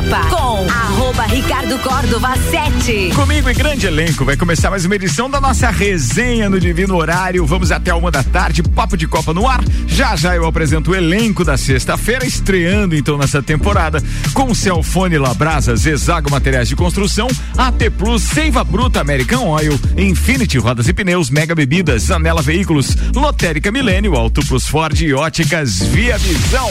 Copa com arroba Ricardo Córdova 7. Comigo e grande elenco, vai começar mais uma edição da nossa resenha no Divino Horário. Vamos até uma da tarde, Papo de Copa no ar. Já já eu apresento o elenco da sexta-feira, estreando então nessa temporada com Celfone Labrasa, Zezago Materiais de Construção, AT Plus, Seiva Bruta American Oil, Infinity Rodas e Pneus, Mega Bebidas, Anela Veículos, Lotérica Milênio, Auto Plus Ford e Óticas Via Visão.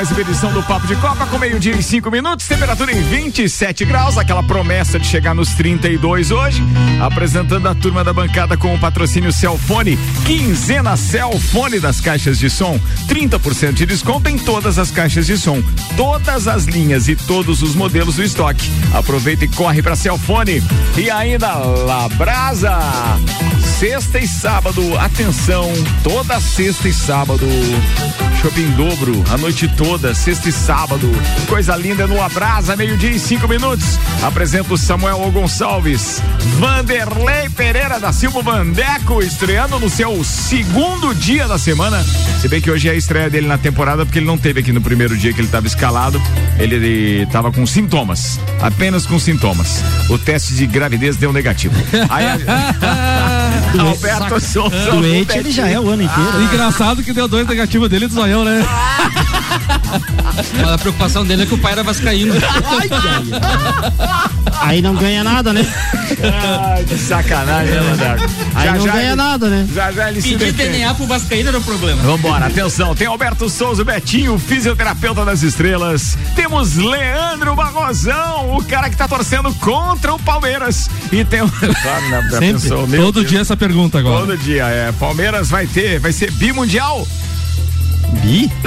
Mais uma edição do Papo de Copa com meio-dia e cinco minutos, temperatura em 27 graus, aquela promessa de chegar nos 32 hoje. Apresentando a turma da bancada com o patrocínio Celfone, quinzena Celfone das caixas de som, 30% de desconto em todas as caixas de som, todas as linhas e todos os modelos do estoque. Aproveita e corre para Celfone. E ainda Labrasa. Sexta e sábado, atenção, toda sexta e sábado, shopping dobro, a noite toda, sexta e sábado, coisa linda no Abrasa, meio-dia e cinco minutos. Apresento Samuel O. Gonçalves, Vanderlei Pereira da Silva Vandeco, estreando no seu segundo dia da semana. Se bem que hoje é a estreia dele na temporada, porque ele não teve aqui no primeiro dia que ele estava escalado, ele estava com sintomas, apenas com sintomas. O teste de gravidez deu negativo. Aí, Alberto Souza. Doente ele já é o ano inteiro. Engraçado que deu dois negativos dele do zoião, né? A preocupação dele é que o pai era vascaíno. Aí não ganha nada, né? Ai, que sacanagem, né, Mandaco? Aí não ganha ele, nada, né? Já já ele se Pedir defende. DNA pro vascaíno era o problema. Vambora, atenção, tem Alberto Souza Betinho, fisioterapeuta das estrelas. Temos Leandro Barrosão, o cara que tá torcendo contra o Palmeiras. E tem o. Né, já Sempre. meu Todo Deus. dia essa pergunta agora. Todo dia, é. Palmeiras vai ter, vai ser bimundial. Bi?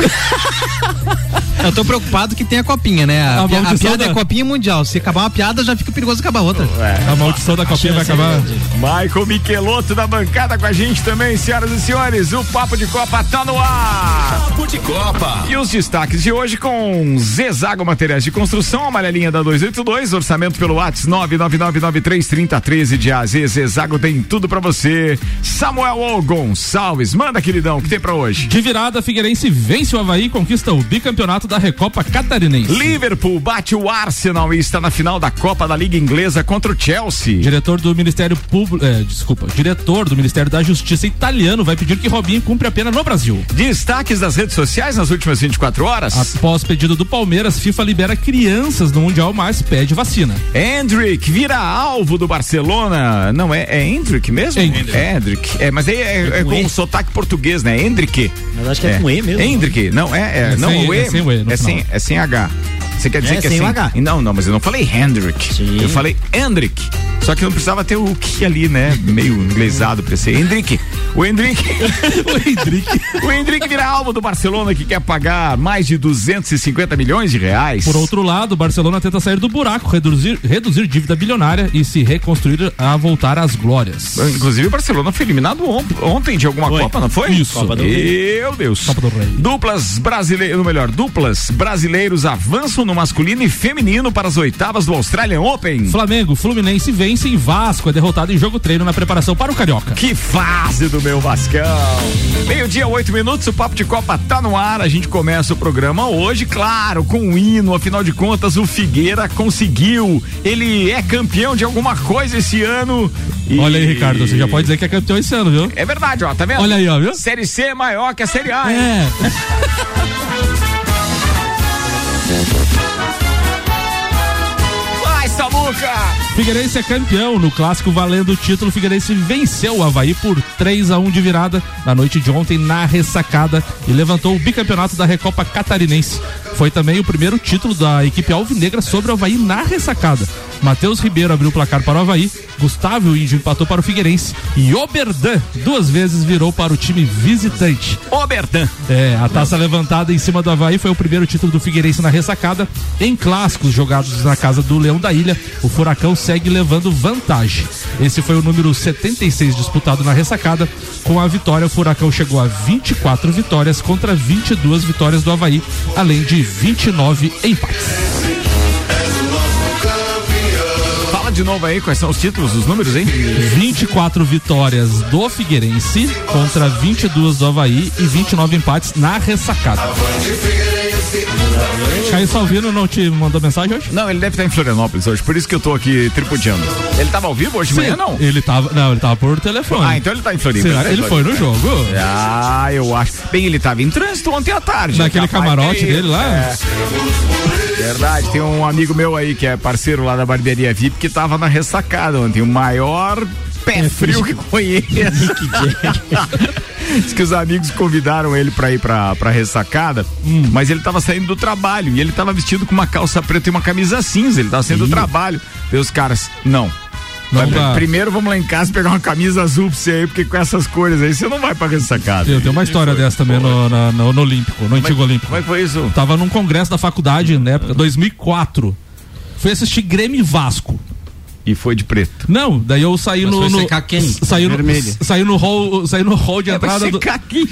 Eu tô preocupado que tem a copinha, né? A, A pi- a maldição piada da- é copinha mundial. Se acabar uma piada, já fica perigoso acabar outra. É. A maldição da copinha vai acabar. Michael Michelotto da bancada com a gente também, senhoras e senhores. O Papo de Copa tá no ar. Papo de Copa. E os destaques de hoje com Zezago Materiais de Construção, amarelinha da 282, orçamento pelo WhatsApp 999933013 de AZ. Zezago tem tudo pra você. Samuel O. Gonçalves, manda queridão, o que tem pra hoje? De virada, Figueirense vence o Havaí e conquista o bicampeonato da Recopa Catarinense. Liverpool bate o Arsenal e está na final da Copa da Liga Inglesa contra o Chelsea. Diretor do Ministério Público, é, desculpa, diretor do Ministério da Justiça italiano vai pedir que Robinho cumpra a pena no Brasil. Destaques das redes sociais nas últimas 24 horas. Após pedido do Palmeiras, FIFA libera crianças no Mundial, mas pede vacina. Hendrick vira alvo do Barcelona. Não, é, é Hendrick mesmo? Hendrick. É Hendrick. É, mas aí é, é com com E? sotaque português, né? Hendrick. Mas acho que é, com E mesmo. Hendrick. Não, é, é, É não, sem- o E. é sem o E é, sem, é sem H. Você quer dizer É que é sem o H. Não, não, mas eu não falei Hendrick. Sim. Eu falei Hendrick. Só que não precisava ter o que ali, né? Meio inglesado pra ser Hendrick. O Hendrick. o Hendrick. o Hendrick vira alvo do Barcelona que quer pagar mais de 250 milhões de reais. Por outro lado, o Barcelona tenta sair do buraco, reduzir, reduzir dívida bilionária e se reconstruir a voltar às glórias. Inclusive o Barcelona foi eliminado on- ontem de alguma Foi. Copa, não foi? Isso. Copa do Meu Deus. Copa do Rei. Duplas brasileiros, ou melhor, duplas brasileiros avançam no masculino e feminino para as oitavas do Australian Open. Flamengo, Fluminense vence e Vasco é derrotado em jogo treino na preparação para o Carioca. Que fase do meu Vascão. Meio-dia, oito minutos, o Papo de Copa tá no ar. A gente começa o programa hoje, claro, com um hino. Afinal de contas, o Figueira conseguiu. Ele é campeão de alguma coisa esse ano. e- Olha aí, Ricardo, você já pode dizer que é campeão esse ano, viu? É verdade, ó, tá vendo? Olha aí, ó, viu? Série C é maior que a Série A, hein? É. Samuca! Figueirense é campeão no clássico valendo o título. Figueirense venceu o Havaí por 3 a 1 de virada na noite de ontem na ressacada e levantou o bicampeonato da Recopa Catarinense. Foi também o primeiro título da equipe alvinegra sobre o Havaí na ressacada. Matheus Ribeiro abriu o placar para o Havaí, Gustavo Índio empatou para o Figueirense e Oberdan duas vezes virou para o time visitante. Oberdan. É, a taça levantada em cima do Havaí foi o primeiro título do Figueirense na ressacada. Em clássicos jogados na casa do Leão da Ilha, o Furacão segue levando vantagem. Esse foi o número 76 disputado na ressacada. Com a vitória, o Furacão chegou a 24 vitórias contra 22 vitórias do Havaí, além de 29 empates. De novo aí quais são os títulos, os números, hein? 24 vitórias do Figueirense contra 22 do Havaí e 29 empates na ressacada. Caio Salvino não te mandou mensagem hoje? Não, ele deve estar em Florianópolis hoje, por isso que eu tô aqui tripudiando. Ele tava ao vivo hoje de manhã, não? Ele tava, não, ele tava por telefone. Ah, então ele tá em Floripa. Será? tá em Ele foi no jogo? Ah, eu acho. Bem, ele tava em trânsito ontem à tarde. Naquele camarote que- dele lá? É. Verdade, tem um amigo meu aí que é parceiro lá da barbearia VIP que tava na ressacada ontem, o maior pé frio que conheço. Diz que os amigos convidaram ele pra ir pra, pra ressacada, Hum. mas ele tava saindo do trabalho e ele tava vestido com uma calça preta e uma camisa cinza, ele tava saindo do trabalho. E os caras, não. Não Vai- primeiro vamos lá em casa pegar uma camisa azul pra você aí, porque com essas cores aí você não vai pra ressacada. Eu tenho uma história dessa também no, na- no, no Olímpico, no antigo Olímpico. Como é que foi isso? Tava num congresso da faculdade na época, 2004. Fui assistir Grêmio e Vasco. E foi de preto. Não, daí eu saí Mas no. no secar quem? Saí no, Vermelha. saí no hall, saí no hall de entrada do?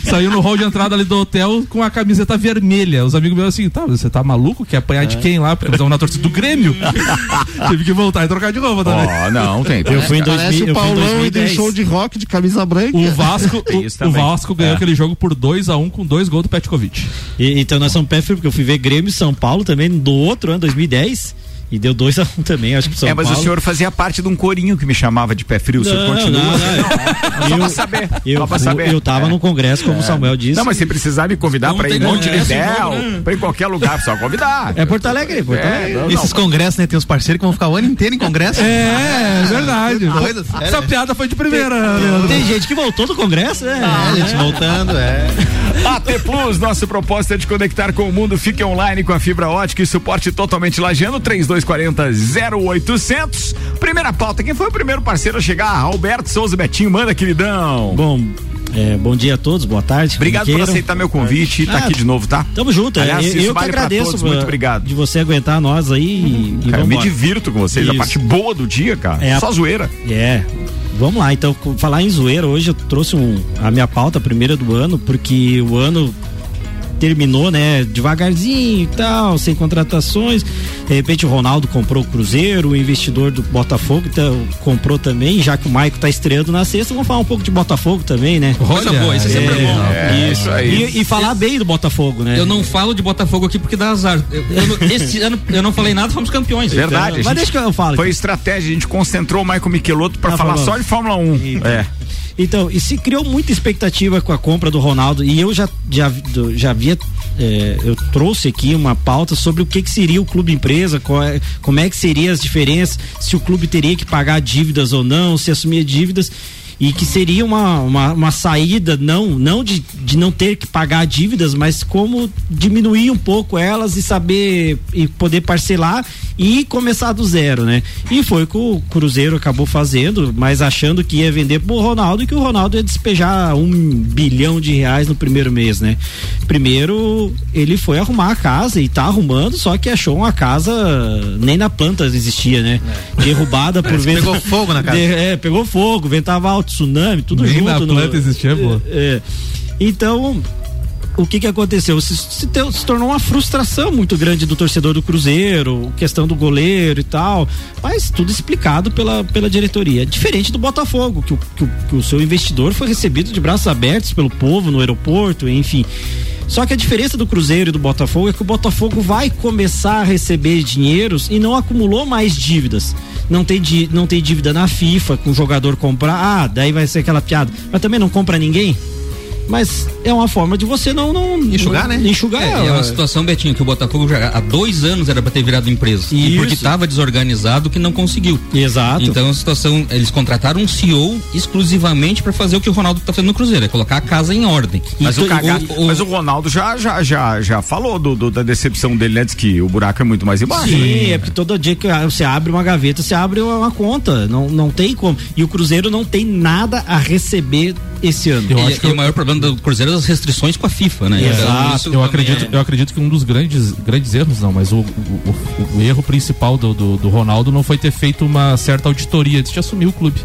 Saiu no hall de entrada ali do hotel com a camiseta vermelha. Os amigos meus assim, tá, você tá maluco? Quer apanhar de quem lá? Porque nós estamos na torcida do Grêmio. Tive que voltar e trocar de roupa também. Ó, não, tem. Eu fui em Parece 2000, o eu fui em Paulão e 2010. deixou de rock de camisa branca. O Vasco, o, o. Vasco ganhou É. aquele jogo por 2 a 1 com dois gols do Petkovic. E- então nós somos pé porque eu fui ver Grêmio e São Paulo também do outro ano, 2010. E deu 2 a 1 um também, acho que São é, mas Paulo. o senhor fazia parte de um corinho que me chamava de pé frio. o senhor Não, continua? não, não. Só pra saber. Eu, só pra saber. eu tava É. no congresso, como o Samuel disse. Não, mas se precisar me convidar Não pra ir em Montevidéu, né? pra ir em qualquer lugar, só convidar. É Porto Alegre, Porto É, Alegre. não, não. Esses congressos, né? Tem os parceiros que vão ficar o ano inteiro em congresso. É, é verdade. Coisa séria. Essa piada foi de primeira, Leandro. Tem gente que voltou do congresso, né? É, gente voltando, é. AT Plus, nosso propósito é de conectar com o mundo. Fique online com a fibra ótica e suporte totalmente lajeando. 3240 0800. Primeira pauta. Quem foi o primeiro parceiro a chegar? Alberto Souza Betinho, manda, queridão. Bom, é, bom dia a todos, boa tarde. Obrigado por aceitar meu convite e tá Ah, aqui de novo, tá? Tamo junto, é, Aliás, eu, isso eu que vale pra agradeço todos, muito pra- obrigado. de você aguentar nós aí e, e Cara, me divirto com vocês, a Isso. parte boa do dia, cara. É a- Só zoeira. É. Vamos lá, então, falar em zoeira, hoje eu trouxe um, a minha pauta primeira do ano, porque o ano terminou, né, devagarzinho e tal, sem contratações. De repente o Ronaldo comprou o Cruzeiro, o investidor do Botafogo então, comprou também, já que o Maico tá estreando na sexta, vamos falar um pouco de Botafogo também, né? Coisa boa, isso é sempre bom. É, isso aí. E, e falar bem do Botafogo, né? Eu não falo de Botafogo aqui porque dá azar. Eu, eu não- esse ano eu não falei nada, fomos campeões. Verdade. a Mas deixa que eu falo. Foi estratégia, a gente concentrou o Michael Michelotto pra Tá falar só de Fórmula 1. É. Então, e se criou muita expectativa com a compra do Ronaldo e eu já já, já havia é, eu trouxe aqui uma pauta sobre o que, que seria o clube empresa, qual é- como é que seriam as diferenças, se o clube teria que pagar dívidas ou não, se assumir dívidas e que seria uma, uma, uma saída não não de, de não ter que pagar dívidas, mas como diminuir um pouco elas e saber e poder parcelar e começar do zero, né? E foi o que o Cruzeiro acabou fazendo, mas achando que ia vender pro Ronaldo e que o Ronaldo ia despejar um bilhão de reais no primeiro mês, né? Primeiro ele foi arrumar a casa e tá arrumando, só que achou uma casa nem na planta existia, né? Derrubada por vento. Pegou fogo na casa. De- é, pegou fogo, ventava tsunami, tudo Nem junto. na no- planta existia, pô. é. Então, o que que aconteceu? Se, se, se tornou uma frustração muito grande do torcedor do Cruzeiro, questão do goleiro e tal, mas tudo explicado pela, pela diretoria. Diferente do Botafogo, que o, que, o, que o seu investidor foi recebido de braços abertos pelo povo no aeroporto, enfim. Só que a diferença do Cruzeiro e do Botafogo é que o Botafogo vai começar a receber dinheiros e não acumulou mais dívidas. Não tem, não tem dívida na FIFA com o jogador comprar. Ah, daí vai ser aquela piada. Mas também não compra ninguém? Mas é uma forma de você não. não Enxugar, não, né? Enxugar. É, e é uma situação, Betinho, que o Botafogo já há dois anos era pra ter virado empresa. E Isso. porque estava desorganizado que não conseguiu. Exato. Então a situação, eles contrataram um CEO exclusivamente pra fazer o que o Ronaldo tá fazendo no Cruzeiro, é colocar a casa em ordem. Mas E o, o- o- mas o Ronaldo já, já, já, já falou do, do- da decepção dele, né? Diz que o buraco é muito mais embaixo. Sim, é porque todo dia que você abre uma gaveta, você abre uma conta. Não, não tem como. E o Cruzeiro não tem nada a receber esse ano. Eu e, acho que eu- o maior problema do Cruzeiro é as restrições com a FIFA, né? Exato. isso Eu acredito, é- eu acredito que um dos grandes, grandes erros, não, mas o, o, o- o erro principal do, do, do Ronaldo não foi ter feito uma certa auditoria antes de assumir o clube.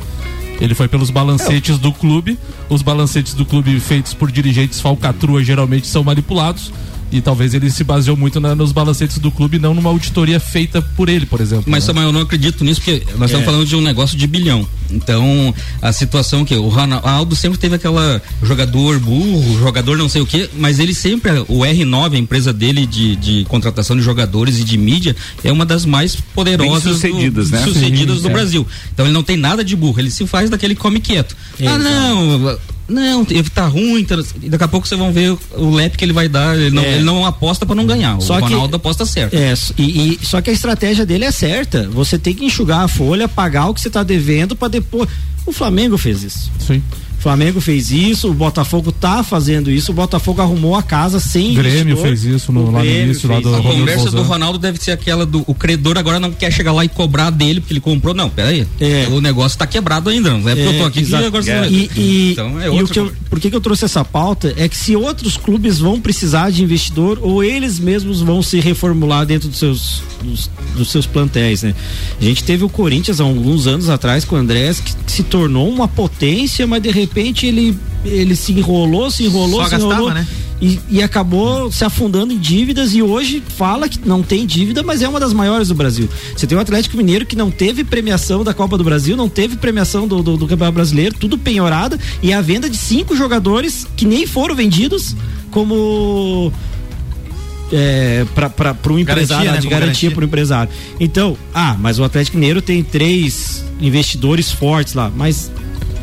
Ele foi pelos balancetes do clube. Os balancetes do clube feitos por dirigentes falcatrua geralmente são manipulados. E talvez ele se baseou muito na- nos balancetes do clube, não numa auditoria feita por ele, por exemplo. Mas né? Samuel, eu não acredito nisso, porque nós estamos falando de um negócio de bilhão. Então, a situação que o Ronaldo sempre teve aquela jogador burro, jogador não sei o quê, mas ele sempre, o R9, a empresa dele de, de contratação de jogadores e de mídia, é uma das mais poderosas Bem-sucedidas, do, né? sucedidas Sim, do é. Brasil. Então ele não tem nada de burro, ele se faz daquele come quieto. Ah, não, não, ele tá ruim, tá- daqui a pouco vocês vão ver o lep que ele vai dar. Ele não, É. ele não aposta pra não ganhar. Só o que- Ronaldo aposta certo. É, e, e- só que a estratégia dele é certa. Você tem que enxugar a folha, pagar o que você está devendo para depois. O Flamengo fez isso. Sim. O Flamengo fez isso, o Botafogo tá fazendo isso, o Botafogo arrumou a casa sem Grêmio investidor. fez isso no- O lá no início, lá do A conversa do. Ronaldo deve ser aquela do o credor agora não quer chegar lá e cobrar dele porque ele comprou. Não, peraí. É. O negócio tá quebrado ainda. Não é porque eu tô aqui que exato. agora você É. vai- E, e, Então é e o que eu, por que, que eu trouxe essa pauta é que se outros clubes vão precisar de investidor ou eles mesmos vão se reformular dentro dos seus, dos, dos seus plantéis, né? A gente teve o Corinthians há alguns anos atrás com o Andrés que, que se tornou uma potência, mas de repente ele, ele se enrolou, se enrolou, Só se enrolou. gastava, né? E, e acabou se afundando em dívidas e hoje fala que não tem dívida, mas é uma das maiores do Brasil. Você tem o Atlético Mineiro que não teve premiação da Copa do Brasil, não teve premiação do, do, do Campeonato Brasileiro, tudo penhorada e a venda de cinco jogadores que nem foram vendidos como é, para um empresário, né? de garantia garantia. para o empresário. Então, ah, mas o Atlético Mineiro tem três investidores fortes lá, mas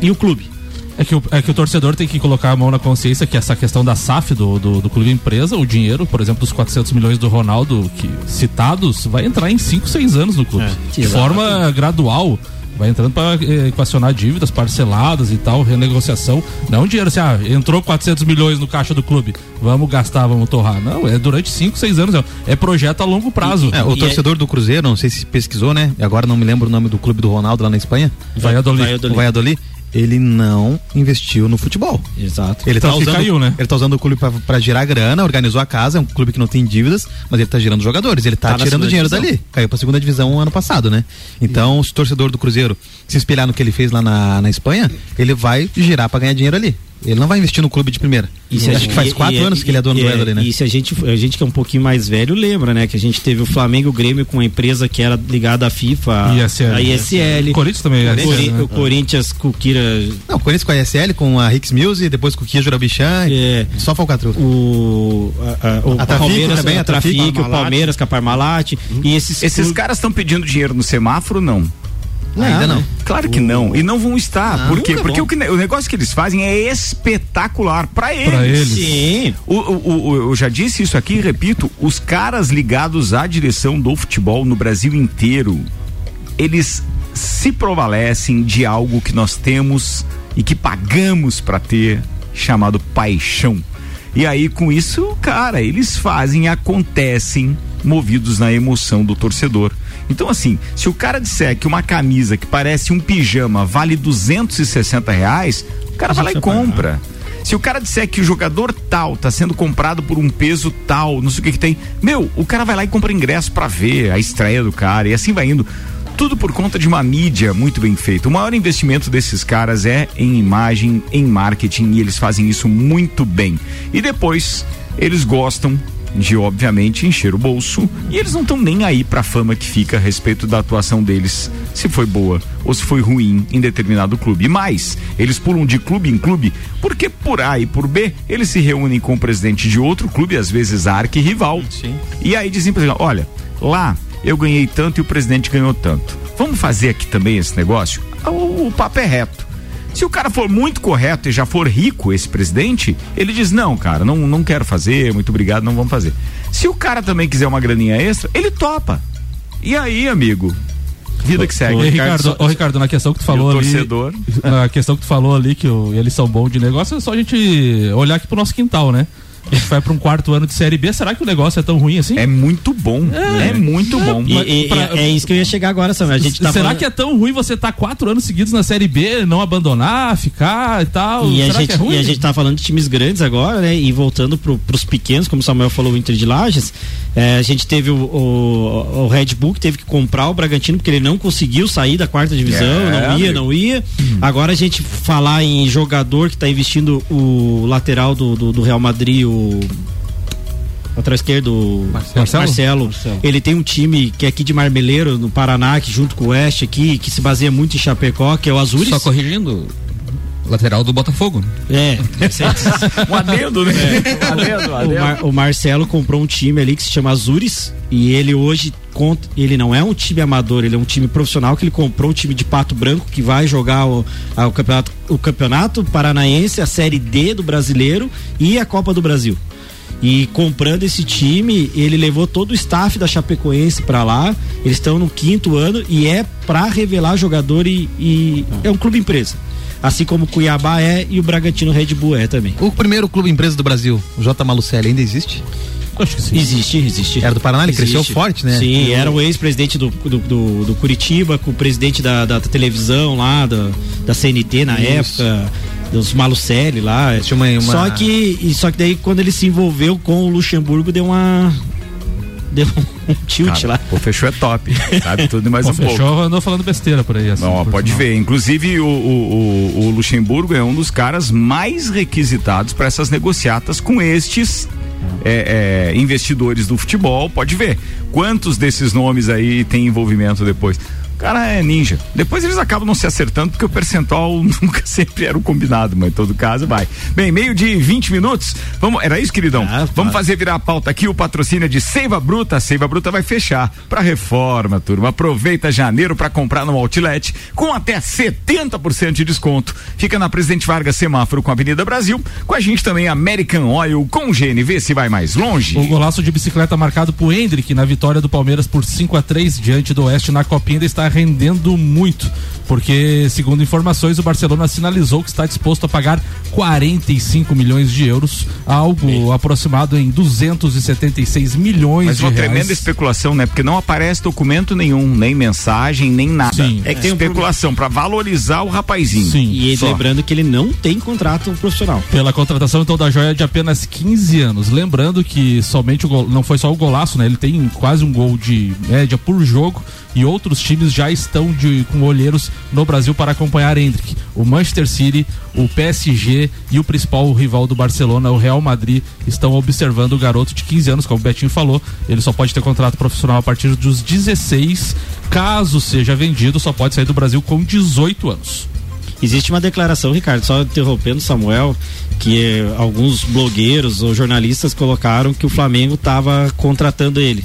e o clube? É que, o, é que o torcedor tem que colocar a mão na consciência que essa questão da SAF do, do, do clube empresa, o dinheiro, por exemplo, dos 400 milhões do Ronaldo que, citados, vai entrar em 5, 6 anos no clube. de exato. forma gradual. Vai entrando para equacionar dívidas parceladas e tal, renegociação. Não dinheiro assim, ah, entrou 400 milhões no caixa do clube, vamos gastar, vamos torrar. Não, é durante 5, 6 anos. é- É projeto a longo prazo. É, o E torcedor do Cruzeiro, não sei se pesquisou, né? Agora não me lembro o nome do clube do Ronaldo lá na Espanha. Valladolid. Valladolid. Valladolid. Ele não investiu no futebol. Exato. Ele tá Tanto que usando, caiu, né? ele tá usando o clube pra, pra girar grana, organizou a casa, é um clube que não tem dívidas, mas ele tá girando jogadores, ele tá, Tá tirando dinheiro divisão. dali. Caiu pra segunda divisão ano passado, né? Então, se o torcedor do Cruzeiro se espelhar no que ele fez lá na, na Espanha, ele vai girar pra ganhar dinheiro ali. Ele não vai investir no clube de primeira. E a Acho gente- que faz e- quatro e- anos que ele é dono do e- Valladolid, né? E se a gente, a gente que é um pouquinho mais velho lembra, né? Que a gente teve o Flamengo e o Grêmio com uma empresa que era ligada à FIFA, ISL. a ISL. O Corinthians também é O, Cori- ISL, né? o Corinthians com o Kira, Não, o Corinthians com a ESL, com a Rix Muse, depois com o Kia Jurabichan, É. só falcatrua. o, a, a, o A Trafic Palmeiras, também, a a Trafic, Trafic, o. Palmeiras com a Parmalat. E esses, Esses clubes- caras estão pedindo dinheiro no semáforo, não? Ainda não. Claro que não. E não vão estar. Não, Por quê? Porque o, que- o negócio que eles fazem é espetacular pra eles. Pra eles. Sim. O, o- o- eu já disse isso aqui e repito: os caras ligados à direção do futebol no Brasil inteiro, eles se provalecem de algo que nós temos e que pagamos pra ter, chamado paixão. E aí, com isso, cara, eles fazem, acontecem, movidos na emoção do torcedor. Então, assim, se o cara disser que uma camisa que parece um pijama vale 260 reais, o cara vai lá e compra. Se o cara disser que o jogador tal tá sendo comprado por um peso tal, não sei o que que tem, meu, o cara vai lá e compra ingresso pra ver a estreia do cara e assim vai indo. Tudo por conta de uma mídia muito bem feita. O maior investimento desses caras é em imagem, em marketing e eles fazem isso muito bem. E depois eles gostam de obviamente encher o bolso e eles não estão nem aí pra fama que fica a respeito da atuação deles, se foi boa ou se foi ruim em determinado clube. Mais, eles pulam de clube em clube porque por A e por B eles se reúnem com o presidente de outro clube, às vezes arqui-rival. Sim. E aí dizem ele, olha, lá eu ganhei tanto e o presidente ganhou tanto. Vamos fazer aqui também esse negócio? O, o papo é reto. Se o cara for muito correto e já for rico, esse presidente, ele diz: não, cara, não, não quero fazer, muito obrigado, não vamos fazer. Se o cara também quiser uma graninha extra, ele topa. E aí, amigo? Vida que segue. Ô, Ricardo, ô, Ricardo, na questão que tu falou o ali. torcedor. Na questão que tu falou ali, que o- eles são bons de negócio, é só a gente olhar aqui pro nosso quintal, né? A gente vai pra um quarto ano de Série B, será que o negócio é tão ruim assim? É muito bom. É, muito bom. E, e- pra- é isso que eu ia chegar agora, Samuel. A gente tá Será falando- que é tão ruim você estar quatro anos seguidos na Série B, não abandonar, ficar e tal? E a, Será gente, que é ruim? e a gente tá falando de times grandes agora, né? E voltando pro, pros pequenos, como o Samuel falou, o Inter de Lages, é, a gente teve o, o, o Red Bull que teve que comprar o Bragantino porque ele não conseguiu sair da quarta divisão, É, não ia, não ia. Agora a gente falar em jogador que tá investindo o lateral do, do, do Real Madrid, o lateral esquerdo, o Marcelo? Marcelo. Ele tem um time que é aqui de Marmeleiro, no Paraná, que junto com o Oeste aqui, que se baseia muito em Chapecó, que é o Azures. Só corrigindo, lateral do Botafogo. É, Um adendo, né? Um adendo, um o, adendo. Mar- o Marcelo comprou um time ali que se chama Azures e ele hoje conta, ele não é um time amador, ele é um time profissional que ele comprou o time de Pato Branco que vai jogar o, a- o campeonato, o campeonato paranaense, a série D do brasileiro e a Copa do Brasil. E comprando esse time, ele levou todo o staff da Chapecoense pra lá. Eles estão no quinto ano e é pra revelar jogador e, e é um clube empresa. Assim como o Cuiabá é e o Bragantino Red Bull é também. O primeiro clube empresa do Brasil, o J. Malucelli, ainda existe? Acho que sim. Existe, existe. Era do Paraná, ele Existe. cresceu forte, né? Sim, era o ex-presidente do, do, do, do Curitiba, com o presidente da, da televisão lá, da, da CNT na Isso. época, dos Malucelli lá. Tinha uma- uma- Só que só que daí quando ele se envolveu com o Luxemburgo deu uma deu um tilt Cara, lá. o fechou é top. Sabe tudo e mais Pô, um pouco. fechou, andou falando besteira por aí. Assim, Ó, por pode sinal. ver. Inclusive, o, o, o- o Luxemburgo é um dos caras mais requisitados para essas negociatas com estes é, é, investidores do futebol. Pode ver. Quantos desses nomes aí tem envolvimento depois? Cara é ninja. Depois eles acabam não se acertando porque o percentual nunca sempre era o combinado, mas em todo caso vai. Bem, meio de 20 minutos. Vamos, era isso, queridão? Ah, Vamos fazer virar a pauta aqui o patrocínio de Seiva Bruta. A Seiva Bruta vai fechar para reforma, turma. Aproveita janeiro para comprar no Outlet com até 70% de desconto. Fica na Presidente Vargas Semáforo com a Avenida Brasil. Com a gente também American Oil com GNV se vai mais longe. O golaço de bicicleta marcado por Hendrick na vitória do Palmeiras por 5 a 3 diante do Oeste na Copinha ainda está rendendo muito, porque segundo informações o Barcelona sinalizou que está disposto a pagar 45 milhões de euros, algo aproximado em 276 milhões Mas de uma reais. tremenda especulação, né? Porque não aparece documento nenhum, nem mensagem, nem nada. Sim. É que tem especulação para valorizar o rapazinho. Sim. E Só. lembrando que ele não tem contrato profissional. Pela contratação então da joia de apenas 15 anos. Lembrando que somente o gol, não foi só o golaço, né? Ele tem quase um gol de média por jogo e outros times já estão de, com olheiros no Brasil para acompanhar Hendrick. O Manchester City, o PSG e o principal rival do Barcelona, o Real Madrid, estão observando o garoto de 15 anos, como o Betinho falou. Ele só pode ter contrato profissional a partir dos 16. Caso seja vendido, só pode sair do Brasil com 18 anos. Existe uma declaração, Ricardo, só interrompendo Samuel, que eh, alguns blogueiros ou jornalistas colocaram que o Flamengo estava contratando ele.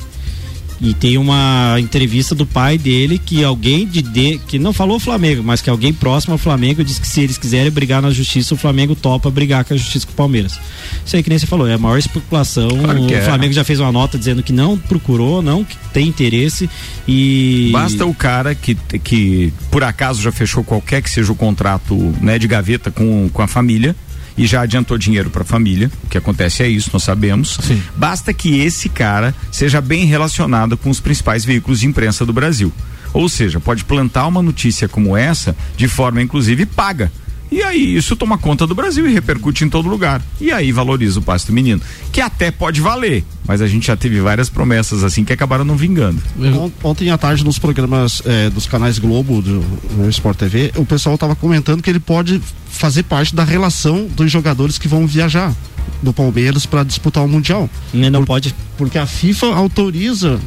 E tem uma entrevista do pai dele que alguém de, de que não falou Flamengo, mas que alguém próximo ao Flamengo disse que se eles quiserem brigar na justiça, o Flamengo topa brigar com a justiça com o Palmeiras. Isso aí que nem você falou, é a maior especulação. Claro o é. Flamengo já fez uma nota dizendo que não procurou, não que tem interesse e Basta o cara que, que por acaso já fechou qualquer que seja o contrato né, de gaveta com, com a família e já adiantou dinheiro para a família. O que acontece é isso, nós sabemos. Sim. Basta que esse cara seja bem relacionado com os principais veículos de imprensa do Brasil. Ou seja, pode plantar uma notícia como essa de forma inclusive paga. E aí isso toma conta do Brasil e repercute em todo lugar. E aí valoriza o pasto menino, que até pode valer, mas a gente já teve várias promessas assim que acabaram não vingando. On- Ontem à tarde, nos programas eh, dos canais Globo, do no Sport TV, o pessoal estava comentando que ele pode fazer parte da relação dos jogadores que vão viajar do Palmeiras para disputar o Mundial. né, não pode Porque a FIFA autoriza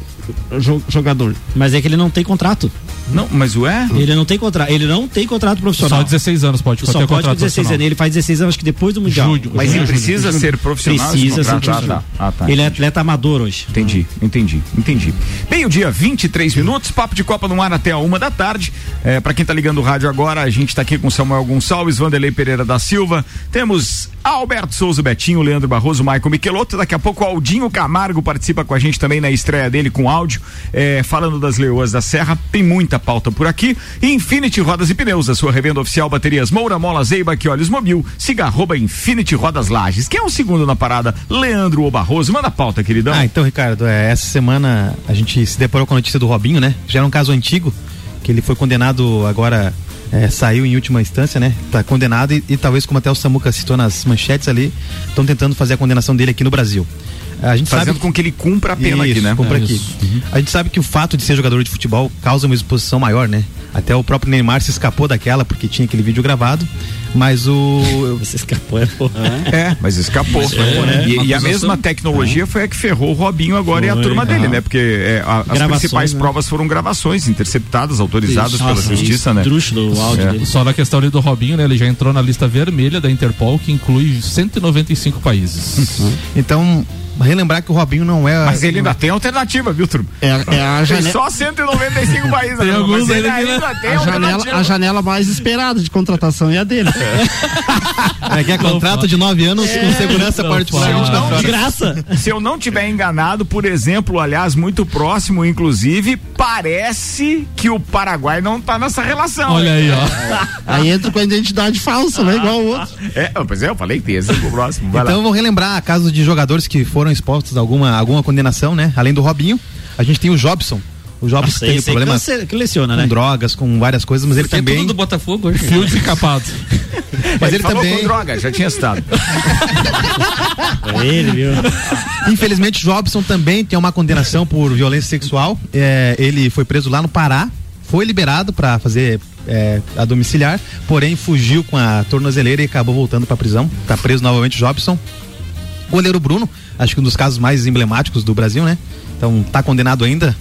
jo- jogador. Mas é que ele não tem contrato. Não, mas o é? Ele não tem contrato. Ele não tem contrato profissional. Só 16 anos pode, Só ter pode com contrato 16 profissional. anos. Ele faz 16 anos, acho que depois do Mundial. Júlio. Mas ele precisa ser profissional? Precisa ser contrato? profissional. Ah, tá. Ah, tá. Ele é atleta amador hoje. Entendi, entendi, entendi. Meio-dia, 23 minutos, papo de Copa no ar até a uma da tarde. É, para quem tá ligando o rádio agora, a gente tá aqui com Samuel Gonçalves, Vanderlei Pereira da Silva. Temos Alberto Souza Betinho, Leandro Barroso, Maicon Michelotto. Daqui a pouco o Aldinho Camargo participa com a gente também na estreia dele com áudio, é, falando das Leoas da Serra. Tem muita pauta por aqui. Infinity Rodas e Pneus, a sua revenda oficial baterias Moura, Mola, Zeiba, que olhos mobil. Siga arroba Infinity Rodas Lages. Quem é o segundo na parada? Leandro ou Barroso. Manda a pauta, queridão. Ah, então, Ricardo, é, essa semana a gente se deparou com a notícia do Robinho, né? Já era um caso antigo, que ele foi condenado agora, é, saiu em última instância, né? Tá condenado e, e talvez, como até o Samuca citou nas manchetes ali, estão tentando fazer a condenação dele aqui no Brasil. A gente Fazendo sabe com que ele cumpra a pena Isso, aqui, né? compra É, aqui. isso. A gente sabe que o fato de ser jogador de futebol causa uma exposição maior, né? Até o próprio Neymar se escapou daquela porque tinha aquele vídeo gravado, mas o Você escapou, é porra. É, mas escapou. né? E, e a mesma tecnologia foi a que ferrou o Robinho agora e a Foi, turma dele, né? Porque é, a- as Gravações, principais né? provas foram gravações interceptadas, autorizadas pela Nossa, justiça, né? Esdrúxulo o áudio É. dele. Só na questão ali do Robinho, né? Ele já entrou na lista vermelha da Interpol, que inclui 195 países. então relembrar que o Robinho não é Mas ele ainda tem alternativa, viu, turma? É, é a, Tem janela, só 195 países. Tem né? alguns Mas ele ainda ainda tem a, janela, a janela mais esperada de contratação é a dele. É que é contrato de nove anos com segurança Não particular. fala. 24 De horas. graça. Se eu não tiver enganado, por exemplo, aliás, muito próximo, inclusive, parece que o Paraguai não tá nessa relação. Olha aí, ó. Aí entra com a identidade falsa, né? Igual o outro. É, pois é, eu falei que tem esse próximo. Vai Então lá. vou relembrar casos de jogadores que foram expostos a alguma, alguma condenação, né? Além do Robinho, a gente tem o Jobson. O Jobson Nossa, teve aí problemas que leciona, com né? drogas, com várias coisas, mas ele Porque é também. tudo do Botafogo hoje. Fio desencapado. Mas ele falou também. com droga, já tinha citado. É ele, viu? Infelizmente, Jobson também tem uma condenação por violência sexual. É, ele foi preso lá no Pará, foi liberado para fazer é, a domiciliar, porém fugiu com a tornozeleira e acabou voltando para prisão. Tá preso novamente Jobson. Goleiro Bruno, acho que um dos casos mais emblemáticos do Brasil, né? Então tá condenado ainda,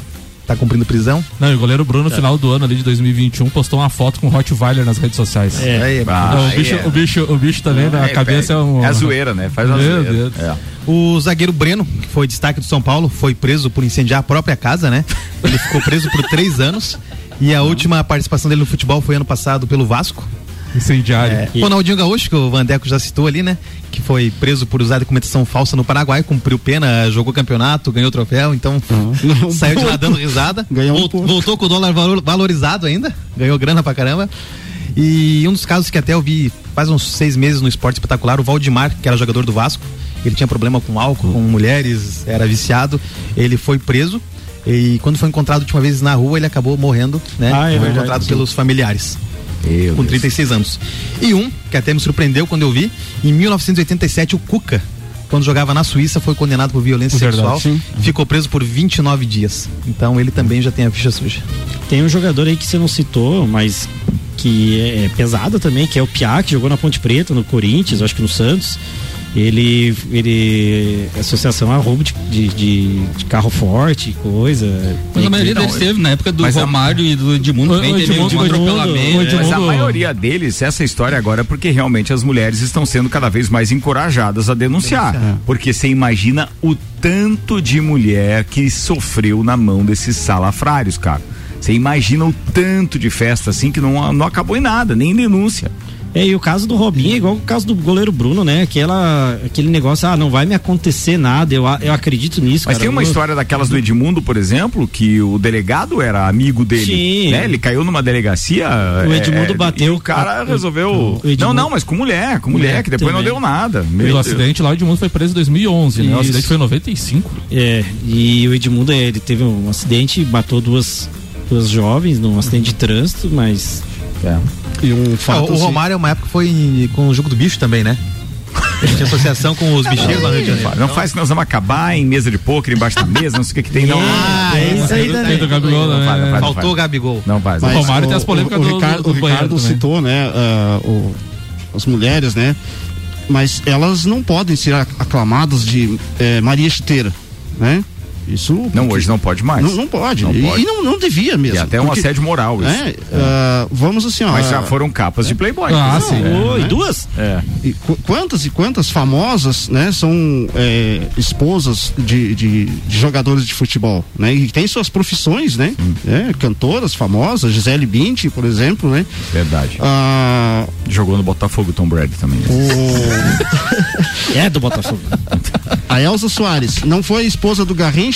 tá cumprindo prisão. Não, e o goleiro Bruno, no final do ano ali de 2021, postou uma foto com o Rottweiler nas redes sociais. É. Aí, Ah, o, bicho, é. o, bicho, o bicho também, na É, cabeça é, é, um. É a zoeira, né? Faz uma Meu zoeira. Deus. É. O zagueiro Breno, que foi destaque do São Paulo, foi preso por incendiar a própria casa, né? Ele ficou preso por três anos. E a última participação dele no futebol foi ano passado pelo Vasco. Incendiário. É, Ronaldinho Gaúcho, que o Vandeco já citou ali, né? Que foi preso por usar documentação falsa no Paraguai, cumpriu pena, jogou campeonato, ganhou troféu, então saiu de lá dando risada. Ganhou um pouco. voltou com o dólar valor- valorizado ainda, ganhou grana pra caramba. E um dos casos que até eu vi faz uns seis meses no esporte espetacular, o Valdemar, que era jogador do Vasco, ele tinha problema com álcool, com mulheres, era viciado, ele foi preso. E quando foi encontrado a última vez na rua, ele acabou morrendo, né? Ah, é foi verdade, encontrado sim. pelos familiares Meu com Deus. 36 anos. E um, que até me surpreendeu quando eu vi, em 1987, o Cuca, quando jogava na Suíça, foi condenado por violência Verdade, sexual, sim. ficou preso por 29 dias. Então ele também já tem a ficha suja. Tem um jogador aí que você não citou, mas que é, é pesado também, que é o Piá, que jogou na Ponte Preta, no Corinthians, acho que no Santos. Ele, ele associação a roubo de, de, de- de carro forte, coisa. Mas a maioria deles teve, na época do mas a- Romário e do Edmundo, o teve Edmundo- um atropelamento. Mas a maioria deles, essa história agora é porque realmente as mulheres estão sendo cada vez mais encorajadas a denunciar. Porque você imagina o tanto de mulher que sofreu na mão desses salafrários, cara. Você imagina o tanto de festa assim que não, não acabou em nada, nem em denúncia. É, e o caso do Robinho é igual o caso do goleiro Bruno, né? Aquela, aquele negócio, ah, não vai me acontecer nada, eu, eu acredito nisso. Mas cara. tem uma Eu- história daquelas do Edmundo, por exemplo, que o delegado era amigo dele. Sim. Né? Ele caiu numa delegacia. O é, Edmundo é, bateu E o cara a- resolveu. o Não, não, mas com mulher, com mulher, que depois não também. deu nada. Meu E o Deus. acidente lá, o Edmundo foi preso em 2011, né? O Isso. acidente foi em 95. É, e o Edmundo, ele teve um acidente, matou duas, duas jovens num acidente de trânsito, mas É. E um Ah, fato. o assim, Romário, uma época, foi com o jogo do bicho também, né? Tinha associação com os bicheiros lá no Rio de Janeiro. Não faz que nós vamos acabar em mesa de pôquer, embaixo da mesa, não sei o que, que tem, não. Ah, é isso aí também. do Gabigol, Não né? faz, não faz, não Faltou o faz. Gabigol. Não faz. Mas O Romário tem as polêmicas o, do- Ricardo, do o Ricardo também. citou, né, ah, o- as mulheres, né, mas elas não podem ser ac- aclamadas de eh, Maria Chiteira, né? Isso. Não, hoje não pode mais. Não, não pode. Não E- pode. E não, não devia mesmo. E até um assédio moral isso. né, ah, vamos assim, ó. Mas já foram capas de Playboy. Ah, sim. É. Oi, duas? É. E qu- quantas e quantas famosas, né, são é, esposas de, de, de jogadores de futebol, né? E tem suas profissões, né? Hum. É, cantoras famosas, Gisele Bündchen, por exemplo, né? Verdade. Ah, Jogou no Botafogo Tom Brady também. né? o, É do Botafogo. a Elza Soares não foi esposa do Garrincha?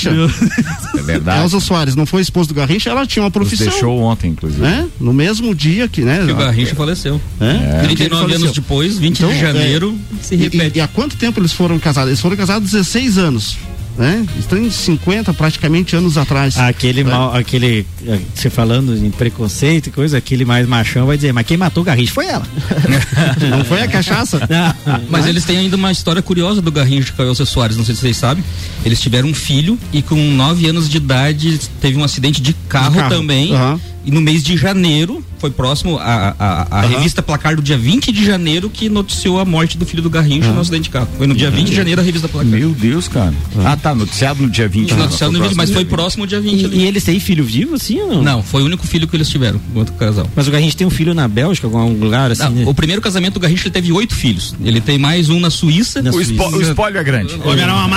É verdade. Elza Soares não foi esposa do Garrincha, ela tinha uma Nos profissão. deixou ontem, inclusive. Né? No mesmo dia que, né? Que o Garrincha faleceu. É. 39 Ele anos faleceu. depois, 20 Então, de janeiro, se E- repete. E, e há quanto tempo eles foram casados? Eles foram casados 16 anos. Né? Eles têm 50 praticamente anos atrás. Aquele mal, aquele, eh, você falando em preconceito e coisa, aquele mais machão vai dizer, mas quem matou o Garrincha foi ela. Não foi a cachaça? Mas eles têm ainda uma história curiosa do Garrincha de Caioça Soares, não sei se vocês sabem. Eles tiveram um filho e com 9 anos de idade teve um acidente de carro, carro. também. Aham. E no mês de janeiro, foi próximo a, a, a revista Placar do dia 20 de janeiro que noticiou a morte do filho do Garrincha no acidente de carro. Foi no dia 20 de janeiro a revista Placar. Meu Deus, cara. Ah, tá. Noticiado no dia 20. Noticiado no vídeo, mas foi próximo ao dia 20 E, e eles têm filho vivo, assim ou não? Não, foi o único filho que eles tiveram, o outro casal. Mas o Garrincha tem um filho na Bélgica, algum lugar assim. Não, né? o primeiro casamento do Garrincha ele teve oito filhos. Ele tem mais um na Suíça. Na O, espo- o espólio é grande.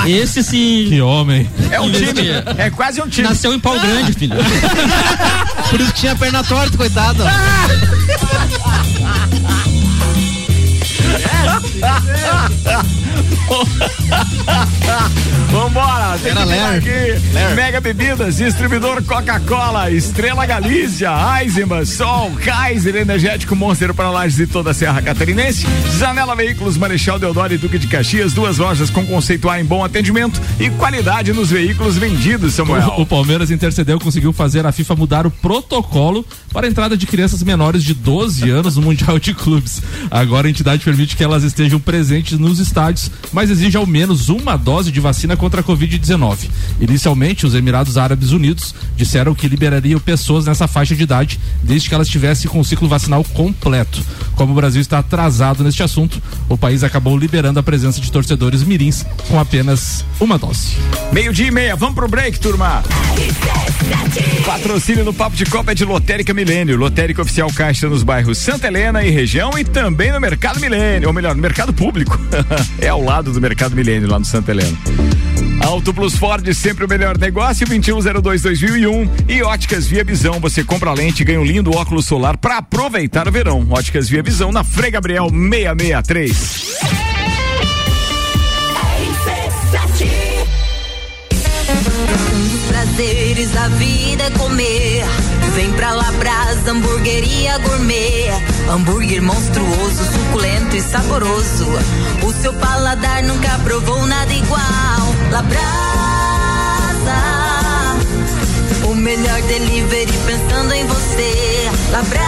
Esse se. Que homem. É um time. É quase um time. Nasceu em pau grande, filho. Por isso tinha perna torta, coitado. Vambora, tem Era que Ler. aqui. Mega Bebidas, distribuidor Coca-Cola, Estrela Galícia, Eisenbahn, Sol, Kaiser, Energético Monster para Lages e toda a Serra Catarinense, Zanela Veículos, Marechal Deodoro e Duque de Caxias, duas lojas com conceito A em bom atendimento e qualidade nos veículos vendidos, Samuel. O, o Palmeiras intercedeu conseguiu fazer a FIFA mudar o protocolo para a entrada de crianças menores de 12 anos no Mundial de Clubes. Agora a entidade permite que elas estejam presentes nos estádios, mas exige ao menos uma dose de vacina contra a Covid-19. Inicialmente, os Emirados Árabes Unidos disseram que liberariam pessoas nessa faixa de idade desde que elas estivessem com o ciclo vacinal completo. Como o Brasil está atrasado neste assunto, o país acabou liberando a presença de torcedores mirins com apenas uma dose. Meio-dia e meia, vamos pro break, turma. Patrocínio no Papo de Copa é de Lotérica Milênio. Lotérica Oficial Caixa nos bairros Santa Helena e região e também no Mercado Milênio, ou melhor, no Mercado Público. é ao lado do Mercado Milênio, lá no Santa Helena. Auto Plus Ford, sempre o melhor negócio, 2102-2001 e Óticas Via Visão. Você compra lente e ganha um lindo óculos solar para aproveitar o verão. Óticas Via Visão na Frei Gabriel 663. Um dos prazeres da vida é comer. Vem pra Labrasa, hamburgueria gourmet. Hambúrguer monstruoso, suculento e saboroso. O seu paladar nunca provou nada igual. Labrasa, o melhor delivery pensando em você. Labrasa,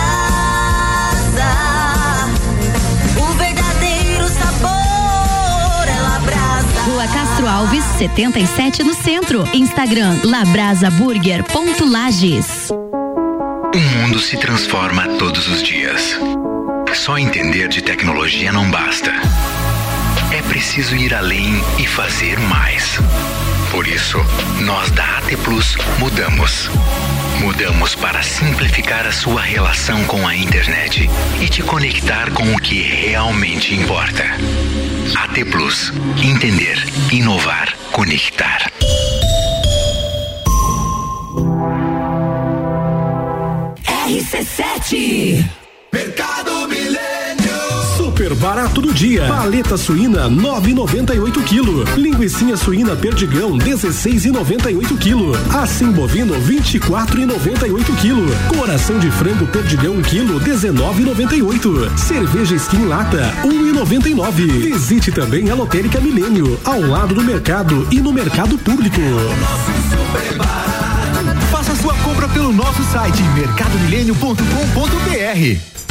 o verdadeiro sabor é Labrasa. Rua Castro Alves, 77 no centro. Instagram labrasaburger.lages. O mundo se transforma todos os dias. Só entender de tecnologia não basta. É preciso ir além e fazer mais. Por isso, nós da AT Plus mudamos. Mudamos para simplificar a sua relação com a internet e te conectar com o que realmente importa. AT Plus. Entender, inovar, conectar. RC7 Mercado Milênio. Super barato do dia. Paleta suína 9,98 kg. Linguiça suína perdigão 16,98 kg. Assim bovino 24,98 kg. Coração de frango perdigão 1 kg 19,98. Cerveja skin lata 1,99. Visite também a Lotérica Milênio, ao lado do mercado e no mercado público. Faça sua compra pelo nosso site mercadomilênio.com.br.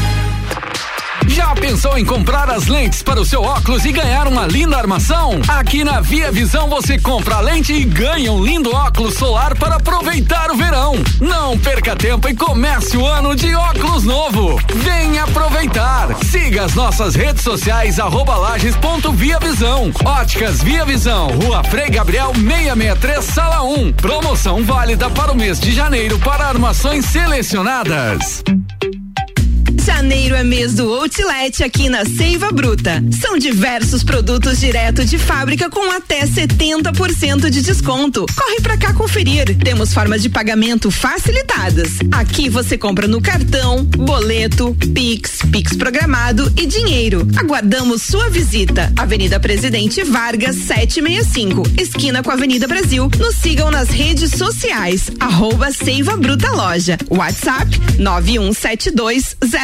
Já pensou em comprar as lentes para o seu óculos e ganhar uma linda armação? Aqui na Via Visão você compra a lente e ganha um lindo óculos solar para aproveitar o verão. Não perca tempo e comece o ano de óculos novo. Venha aproveitar. Siga as nossas redes sociais arroba lages.via Visão. Óticas Via Visão, Rua Frei Gabriel 663, Sala 1. Promoção válida para o mês de janeiro para armações selecionadas. Janeiro é mês do Outlet aqui na Seiva Bruta. São diversos produtos direto de fábrica com até 70% de desconto. Corre pra cá conferir. Temos formas de pagamento facilitadas. Aqui você compra no cartão, boleto, Pix, Pix programado e dinheiro. Aguardamos sua visita. Avenida Presidente Vargas 765, esquina com a Avenida Brasil. Nos sigam nas redes sociais. Arroba Seiva Bruta Loja. WhatsApp 9172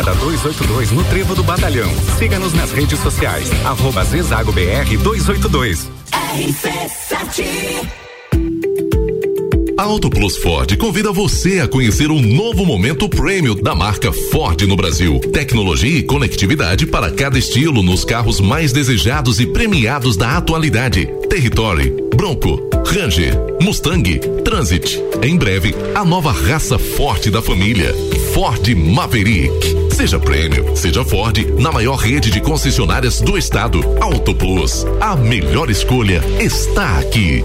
Amarelinha da 282 no Trevo do Batalhão. Siga-nos nas redes sociais. Arroba Zezago BR 282. RC7 A Auto Plus Ford convida você a conhecer um novo momento prêmio da marca Ford no Brasil. Tecnologia e conectividade para cada estilo nos carros mais desejados e premiados da atualidade. Territory, Bronco, Ranger, Mustang, Transit. Em breve, a nova raça forte da família. Ford Maverick. Seja prêmio, seja Ford, na maior rede de concessionárias do estado. Auto Plus. A melhor escolha está aqui.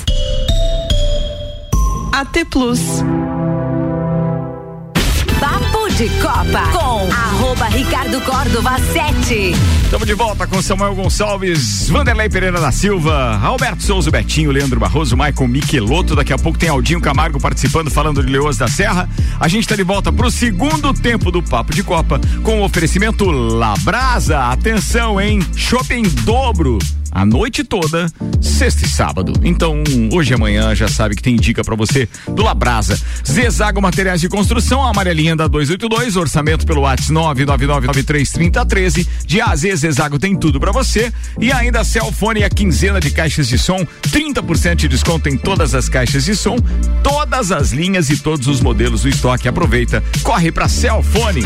AT Plus. Papo de Copa com arroba Ricardo Córdova 7. Estamos de volta com Samuel Gonçalves, Vanderlei Pereira da Silva, Alberto Souza, Betinho, Leandro Barroso, Maicon Michelotto. Daqui a pouco tem Aldinho Camargo participando, falando de Leoas da Serra. A gente está de volta para o segundo tempo do Papo de Copa com o oferecimento Labrasa. Atenção, hein? Shopping dobro a noite toda, sexta e sábado. Então, hoje e amanhã já sabe que tem dica para você do Labrasa. Zezago Materiais de Construção, amarelinha da 282, orçamento pelo WhatsApp 999933013. De A a Z, Zezago tem tudo para você. E ainda Celfone e a quinzena de caixas de som, 30% de desconto em todas as caixas de som, todas as linhas e todos os modelos do estoque. Aproveita, corre para Celfone.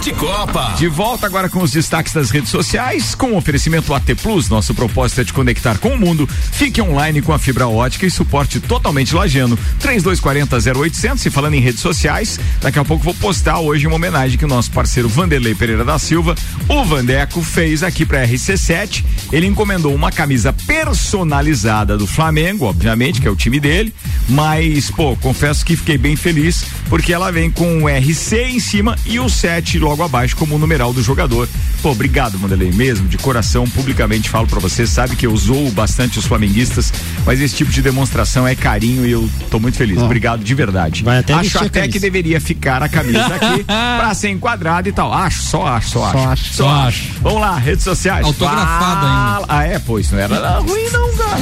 De Copa. De volta agora com os destaques das redes sociais, com o oferecimento AT Plus. Nosso propósito é te conectar com o mundo. Fique online com a fibra ótica e suporte totalmente lajano. 3240 0800. E falando em redes sociais, daqui a pouco vou postar hoje uma homenagem que o nosso parceiro Vanderlei Pereira da Silva, o Vandeco, fez aqui para RC7. Ele encomendou uma camisa personalizada do Flamengo, obviamente, que é o time dele. Mas, pô, confesso que fiquei bem feliz porque ela vem com o RC em cima e o 7 logo abaixo como o numeral do jogador. Pô, obrigado, Vanderlei, mesmo, de coração, publicamente falo para você, sabe que eu zoo bastante os flamenguistas, mas esse tipo de demonstração é carinho e eu tô muito feliz. Obrigado de verdade. vai até acho até que deveria ficar a camisa aqui pra ser enquadrada e tal. Acho, só acho, só acho. acho. Só acho. Vamos lá, redes sociais. Autografada Fala, Ah, ah, é, pô, isso não era ruim não, cara.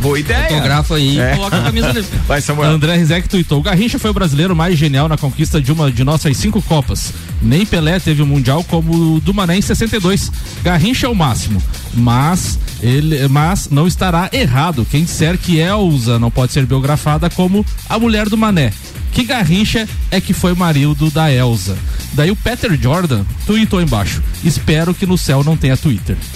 Boa ideia. Fotografa aí É. e coloca a camisa dele. Vai, Samuel. André Rizek tuitou: Garrincha foi o brasileiro mais genial na conquista de uma de nossas cinco Copas. Nem Pelé teve um Mundial como o do Mané em 62. Garrincha é o máximo. Mas ele, mas não estará errado quem disser que Elza não pode ser biografada como a mulher do Mané. Que Garrincha é que foi marido da Elza. Daí o Peter Jordan tuitou embaixo. Espero que no céu não tenha Twitter.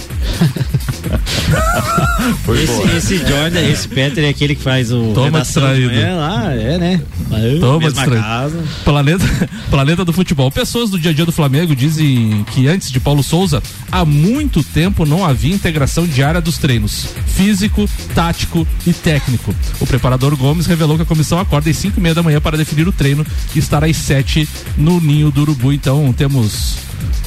Foi esse, esse Jordan, esse Peter é aquele que faz o. Toma distraído. manhã lá, é, né? Toma distraído. Planeta, planeta do futebol. Pessoas do dia a dia do Flamengo dizem que antes de Paulo Souza, há muito tempo não havia integração diária dos treinos, físico, tático e técnico. O preparador Gomes revelou que a comissão acorda às 5 e meia da manhã para definir o treino e estará às 7 no Ninho do Urubu. Então temos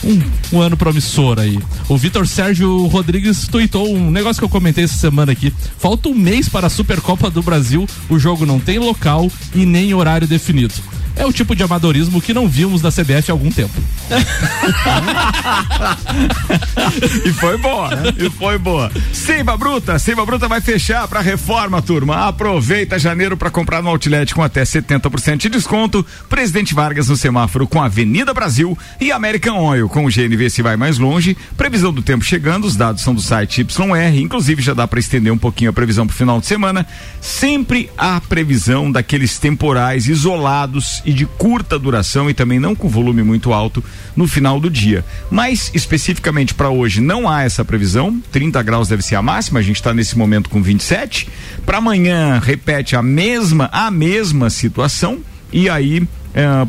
um, um ano promissor aí. O Vitor Sérgio Rodrigues tuitou um negócio que eu comentei essa semana aqui. Falta um mês para a Supercopa do Brasil. O jogo não tem local e nem horário definido. É o tipo de amadorismo que não vimos da CBF há algum tempo. e foi boa, e foi boa. Seiva Bruta, Seiva Bruta vai fechar para reforma, turma. Aproveita janeiro para comprar no Outlet com até 70% de desconto. Presidente Vargas no semáforo com Avenida Brasil e American Oil com o GNV se vai mais longe. Previsão do tempo chegando, os dados são do site YR, inclusive já dá para estender um pouquinho a previsão para o final de semana. Sempre há previsão daqueles temporais isolados e de curta duração e também não com volume muito alto no final do dia. Mas especificamente para hoje não há essa previsão. 30 graus deve ser a máxima, a gente está nesse momento com 27. Para amanhã repete a mesma a mesma situação e aí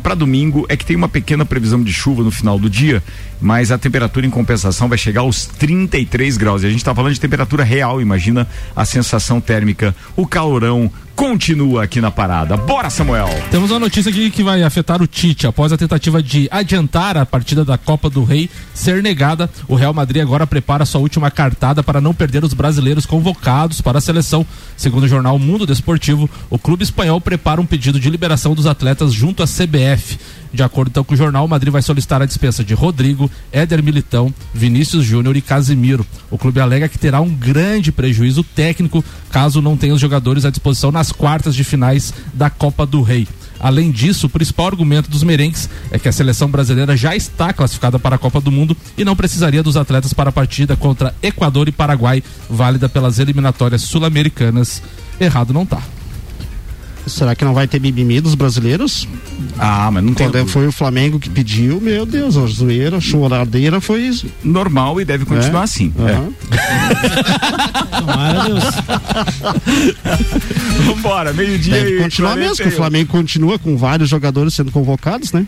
para domingo é que tem uma pequena previsão de chuva no final do dia, mas a temperatura em compensação vai chegar aos 33 graus. E a gente está falando de temperatura real, imagina a sensação térmica, o calorão continua aqui na parada. Bora, Samuel! Temos uma notícia aqui que vai afetar o Tite. Após a tentativa de adiantar a partida da Copa do Rei ser negada, o Real Madrid agora prepara sua última cartada para não perder os brasileiros convocados para a seleção. Segundo o jornal Mundo Desportivo, o clube espanhol prepara um pedido de liberação dos atletas junto à CBF. De acordo então com o jornal, o Madrid vai solicitar a dispensa de Rodrigo, Éder Militão, Vinícius Júnior e Casimiro. O clube alega que terá um grande prejuízo técnico caso não tenha os jogadores à disposição nas quartas de finais da Copa do Rei. Além disso, o principal argumento dos merengues é que a seleção brasileira já está classificada para a Copa do Mundo e não precisaria dos atletas para a partida contra Equador e Paraguai, válida pelas eliminatórias sul-americanas. Errado não tá. Será que não vai ter mimimi dos brasileiros? Ah, mas não tem. Quando foi o Flamengo que pediu, meu Deus, a zoeira, a choradeira foi normal e deve continuar É? assim. Aham. Tomara Deus. Vambora, meio-dia Deve e continuar mesmo, que o 41. Flamengo continua com vários jogadores sendo convocados, né?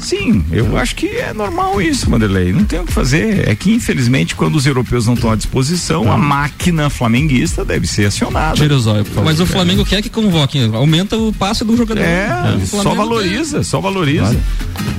Sim, eu acho que é normal isso, Manderlei. Não tem o que fazer. É que, infelizmente, quando os europeus não estão à disposição, a máquina flamenguista deve ser acionada. Tira o zóio, por favor. Mas o Flamengo quer que convoque, aumenta o passe do jogador. É, O só valoriza, só valoriza.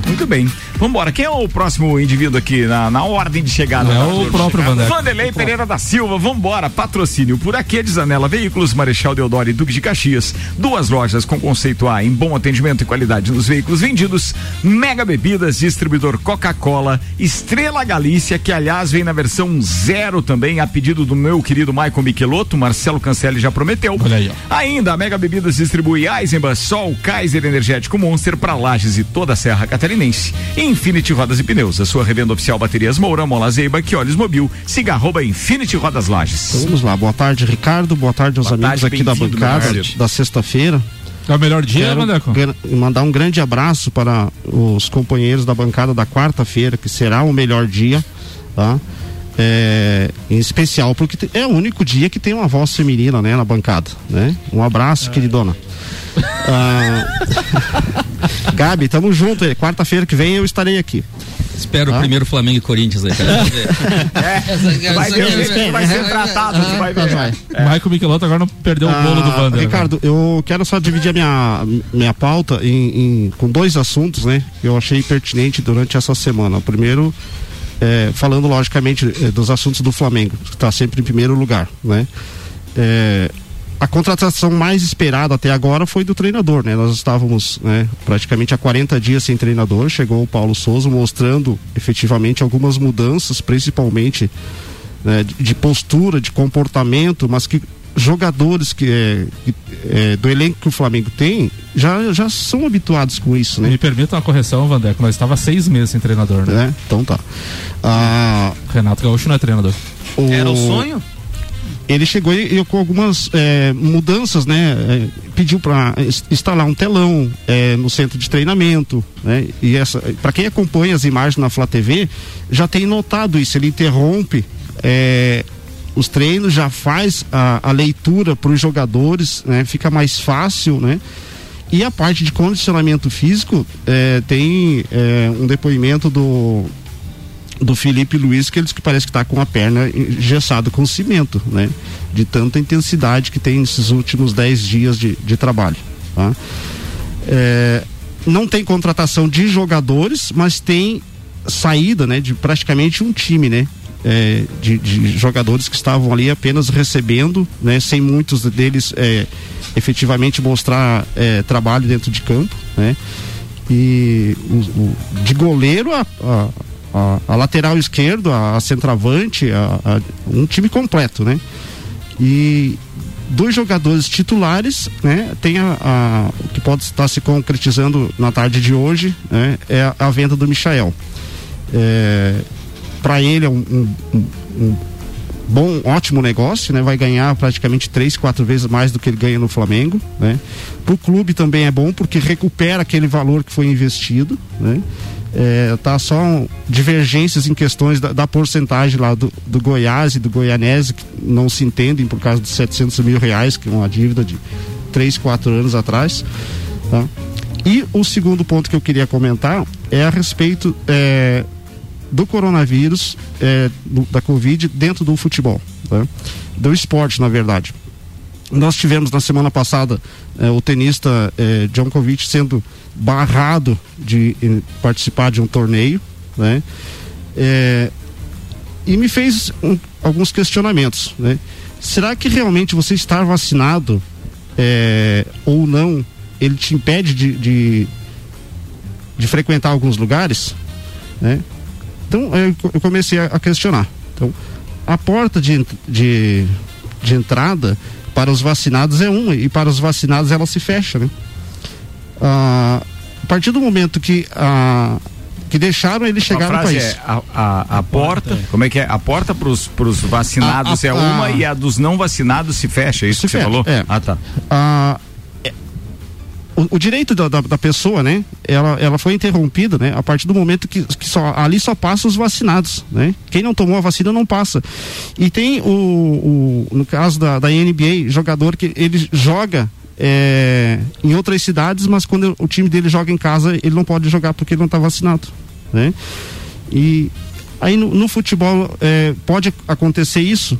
Muito bem. Vambora. Quem é o próximo indivíduo aqui na, na ordem de chegada? É da o próprio Vandeco. Vanderlei Pereira da Silva. Vambora. Patrocínio por aqui, Desanela Veículos, Marechal Deodoro e Duque de Caxias. Duas lojas com conceito A em bom atendimento e qualidade nos veículos vendidos. Mega Bebidas, distribuidor Coca-Cola. Estrela Galícia, que aliás vem na versão zero também, a pedido do meu querido Maicon Michelotto. Marcelo Cancelli já prometeu. Olha aí, ó. Ainda a Mega Bebidas distribui Eisenbahn, Sol, Kaiser Energético Monster para Lages e toda a Serra Catarinense. Infinity Rodas e Pneus, a sua revenda oficial Baterias Moura, Mola Zeiba, que olhos mobil. Siga arroba Infinity Rodas Lages. Então, vamos lá, boa tarde, Ricardo. Boa tarde aos Boa amigos tarde, aqui da bancada da sexta-feira. É o melhor dia, Quero Vandeco? gra- mandar um grande abraço para os companheiros da bancada da quarta-feira, que será o melhor dia, tá? É, em especial porque é o único dia que tem uma voz feminina, né, na bancada, né? Um abraço, queridona. Ah, Gabi, tamo junto. Quarta-feira que vem eu estarei aqui. Espero Ah. o primeiro Flamengo e Corinthians aí, cara. É, vai ter gente que vai ser tratado, você vai ver. Vai. Michael Michelotto agora não perdeu o bolo do Ah, Vander. Ricardo, eu quero só dividir a minha, minha pauta em, em- com dois assuntos, né? Que eu achei pertinente durante essa semana. O primeiro, é, falando logicamente eh, dos assuntos do Flamengo, que está sempre em primeiro lugar, né? É, a contratação mais esperada até agora foi do treinador, né? Nós estávamos né, praticamente há 40 dias sem treinador, chegou o Paulo Souza mostrando efetivamente algumas mudanças, principalmente né, de, postura, de comportamento, mas que jogadores que, é, que é, do elenco que o Flamengo tem já, já são habituados com isso, né? Me permita uma correção, Vandeco, nós estava seis meses sem treinador, né? É, então tá. Ah, Renato Gaúcho não é treinador. Era o sonho? Ele chegou e, e com algumas é, mudanças, né? É, pediu para instalar um telão é, no centro de treinamento, né? E essa, para quem acompanha as imagens na Flá TV, já tem notado isso. Ele interrompe os treinos, já faz a, a leitura para os jogadores, né? Fica mais fácil, né? E a parte de condicionamento físico tem um depoimento do do Felipe Luiz que ele diz que parece que está com a perna engessada com cimento, né? De tanta intensidade que tem nesses últimos 10 dias de, de trabalho. Tá? É, não tem contratação de jogadores, mas tem saída, né? De praticamente um time, né? É, de, de, jogadores que estavam ali apenas recebendo, né? Sem muitos deles é, efetivamente mostrar é, trabalho dentro de campo, né? E o, o, de goleiro a, a a, a lateral esquerdo, a, a centroavante, a, um time completo, né? E dois jogadores titulares, né? Tem a, o que pode estar se concretizando na tarde de hoje, né? É a, venda do Michael. É, Para ele é um, um, um, bom, ótimo negócio, né? Vai ganhar praticamente três, quatro vezes mais do que ele ganha no Flamengo, né? Para o clube também é bom porque recupera aquele valor que foi investido, né? É, tá só divergências em questões da, da porcentagem lá do, do, Goiás e do Goianese que não se entendem por causa dos 700 mil reais que é uma dívida de 3, 4 anos atrás tá? e o segundo ponto que eu queria comentar é a respeito é, do coronavírus é, do, da Covid dentro do futebol tá? do esporte na verdade nós tivemos na semana passada eh, o tenista eh, Djokovic sendo barrado de eh, participar de um torneio, né? Eh, e me fez um, alguns questionamentos, né? Será que realmente você estar vacinado eh, ou não, ele te impede de, de, de frequentar alguns lugares, né? Então eu, comecei a, questionar. Então a porta de, de, de entrada para os vacinados é uma e para os vacinados ela se fecha, né? Ah, a partir do momento que ah, que deixaram ele chegar no país. É, a, a, a porta, é. como é que é? A porta para os vacinados a, é uma e a dos não vacinados se fecha, é isso que fecha, você falou? É. Ah, tá. O, o, direito da, da, da, pessoa, né? Ela, ela foi interrompida, né? A partir do momento que, que só, ali só passa os vacinados, né? Quem não tomou a vacina não passa. E tem o, o no caso da, da NBA, jogador que ele joga é, em outras cidades, mas quando o time dele joga em casa, ele não pode jogar porque ele não está vacinado, né? E aí no, no futebol é, pode acontecer isso,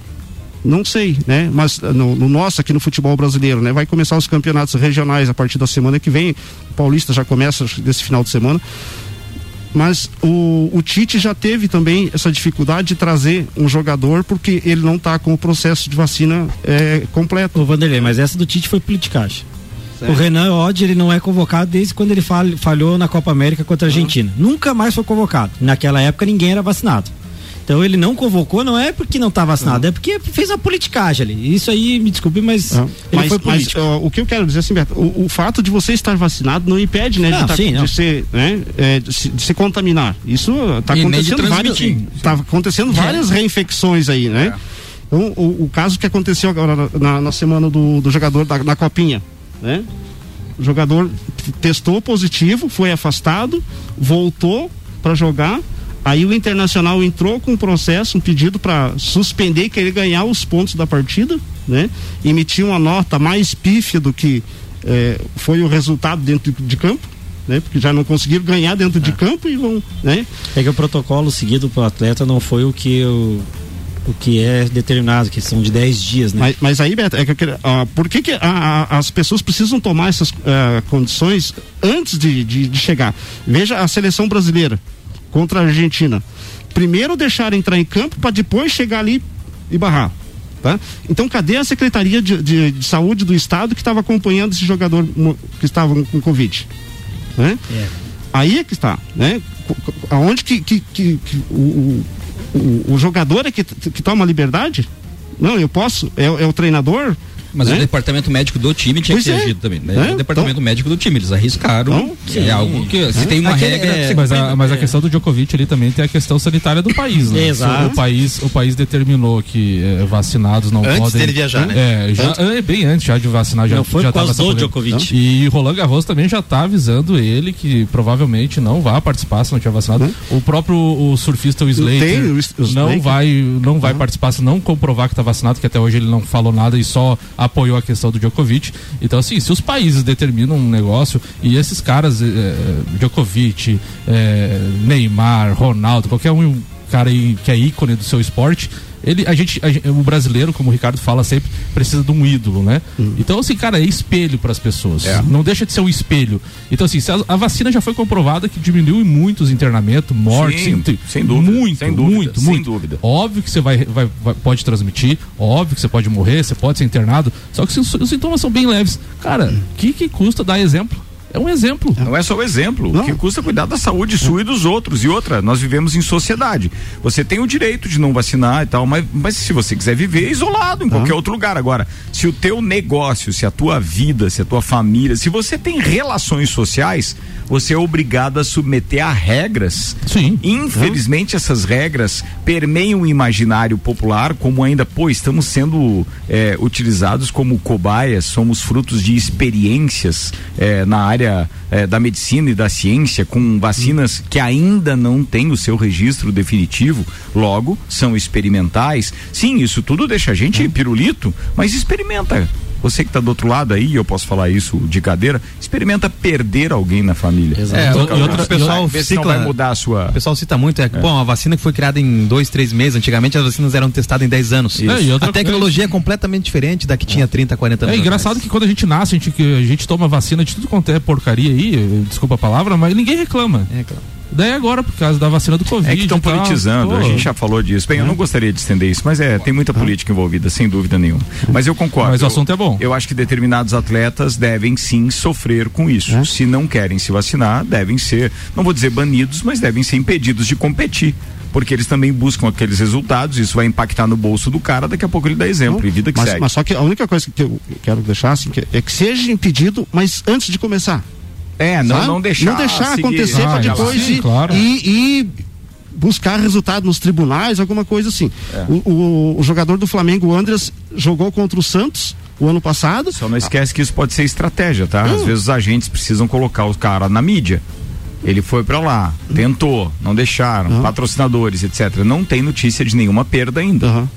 não sei, né? Mas ah, no, no, nosso aqui no futebol brasileiro, né? Vai começar os campeonatos regionais a partir da semana que vem. O Paulista já começa desse final de semana. Mas o, o Tite já teve também essa dificuldade de trazer um jogador porque ele não está com o processo de vacina é, completo. Ô Vanderlei, mas essa do Tite foi politicagem. O Renan Odd ele não é convocado desde quando ele falhou na Copa América contra a Argentina. Uhum. Nunca mais foi convocado. Naquela época ninguém era vacinado. Então ele não convocou, não é porque não está vacinado, é porque fez uma politicagem ali. Isso aí, me desculpe, mas ele mas, foi político. Mas, uh, o que eu quero dizer assim, Beto, o, o, fato de você estar vacinado não impede, né, não, de, tá, sim, de ser, né, é, de, se, de, se, contaminar. Isso está acontecendo várias, tá acontecendo várias é. reinfecções aí, né? É. Então, o, o, caso que aconteceu agora na, na semana do, do jogador da, na copinha, né? O jogador testou positivo, foi afastado, voltou para jogar Aí o Internacional entrou com um processo, um pedido para suspender, querer ganhar os pontos da partida, né? Emitiu uma nota mais pífia do que eh, foi o resultado dentro de campo. Né? Porque já não conseguiram ganhar dentro é. de campo e vão, né? É que o protocolo seguido para o atleta não foi o que o, o que é determinado, que são de 10 dias, né? Mas, mas aí, Beto, é que, ah, por que, que a, a, as pessoas precisam tomar essas ah, condições antes de, de, de chegar? Veja a seleção brasileira contra a Argentina. Primeiro deixar entrar em campo para depois chegar ali e barrar. Tá? Então, cadê a Secretaria de, de, de Saúde do Estado que estava acompanhando esse jogador que estava com Covid? Né? É. Aí é que está, né? Aonde que, que, que, que o, o, o jogador é que, que toma liberdade? Não, eu posso? É, é o treinador? Mas né? o departamento médico do time tinha Pois que ter é. agido também. Né? É, o departamento médico do time, eles arriscaram. é algo que se tem uma Aquele- regra. é, mas, a, mas a questão do Djokovic ali também tem a questão sanitária do país, né? Exato. O país, o país determinou que eh, vacinados não Antes podem. dele viajar, né? É, já, é, bem antes já de vacinar já Não, foi já por causa do. Djokovic. E Roland Garros também já tá avisando ele que provavelmente não vai participar se não tiver vacinado. O próprio o surfista o Slater não vai não vai participar se não comprovar que tá vacinado, que até hoje ele não falou nada e só apoiou a questão do Djokovic. Então assim, se os países determinam um negócio e esses caras, eh, Djokovic, eh, Neymar, Ronaldo, qualquer um cara aí que é ícone do seu esporte, ele, a gente, a o brasileiro, como o Ricardo fala sempre, precisa de um ídolo, né? Então, assim, cara, é espelho para as pessoas. É. Não deixa de ser um espelho. Então, assim, se a, a vacina já foi comprovada que diminuiu em muitos internamentos, mortes, Sim, sim, sem dúvida, muito, sem dúvida, muito, sem muito. dúvida. Óbvio que você vai, vai- vai- pode transmitir, óbvio que você pode morrer, você pode ser internado, só que se os, os sintomas são bem leves. Cara, o que, que custa dar exemplo? É um exemplo. Não é só o exemplo. O que custa cuidar da saúde sua e dos outros. E outra, nós vivemos em sociedade. Você tem o direito de não vacinar e tal, mas, mas se você quiser viver isolado em qualquer outro lugar. Agora, se o teu negócio, se a tua vida, se a tua família, se você tem relações sociais, você é obrigado a submeter a regras. Sim. Infelizmente, essas regras permeiam o imaginário popular, como ainda, pô, estamos sendo é, utilizados como cobaias, somos frutos de experiências é, na área é, da medicina e da ciência, com vacinas que ainda não têm o seu registro definitivo, logo são experimentais. Sim, isso tudo deixa a gente pirulito, mas experimenta. Você que está do outro lado aí, eu posso falar isso de cadeira, experimenta perder alguém na família. É, Por causa o, disso. o pessoal se cicla- vai mudar a sua. O pessoal cita muito, é, que, bom, a vacina que foi criada em dois, três meses, antigamente as vacinas eram testadas em 10 anos. Isso. É, e outra a tecnologia é completamente diferente da que tinha 30, 40 anos. É engraçado que quando a gente nasce, a gente, que a gente toma vacina de tudo quanto é porcaria aí, desculpa a palavra, mas ninguém reclama. Daí agora, por causa da vacina do Covid. É que estão politizando, a gente já falou disso. Bem, eu não gostaria de estender isso, mas é, tem muita política envolvida, sem dúvida nenhuma. Mas eu concordo. Mas o Eu- assunto é bom. Eu acho que determinados atletas devem sim sofrer com isso. Se não querem se vacinar, devem ser, não vou dizer banidos, mas devem ser impedidos de competir. Porque eles também buscam aqueles resultados, isso vai impactar no bolso do cara, daqui a pouco ele dá exemplo, e vida que mas, segue. mas só que a única coisa que eu quero deixar assim, que é que seja impedido, mas antes de começar. É, não, Sabe? não deixar. Não deixar seguir- acontecer Ah, para é. depois Sim, ir, claro. ir- ir buscar resultado nos tribunais, alguma coisa assim. É. O, o- o jogador do Flamengo, o Andreas, jogou contra o Santos o ano passado. Só não esquece que isso pode ser estratégia, tá? Às vezes os agentes precisam colocar o cara na mídia. Ele foi pra lá, tentou, não deixaram, patrocinadores, etc. Não tem notícia de nenhuma perda ainda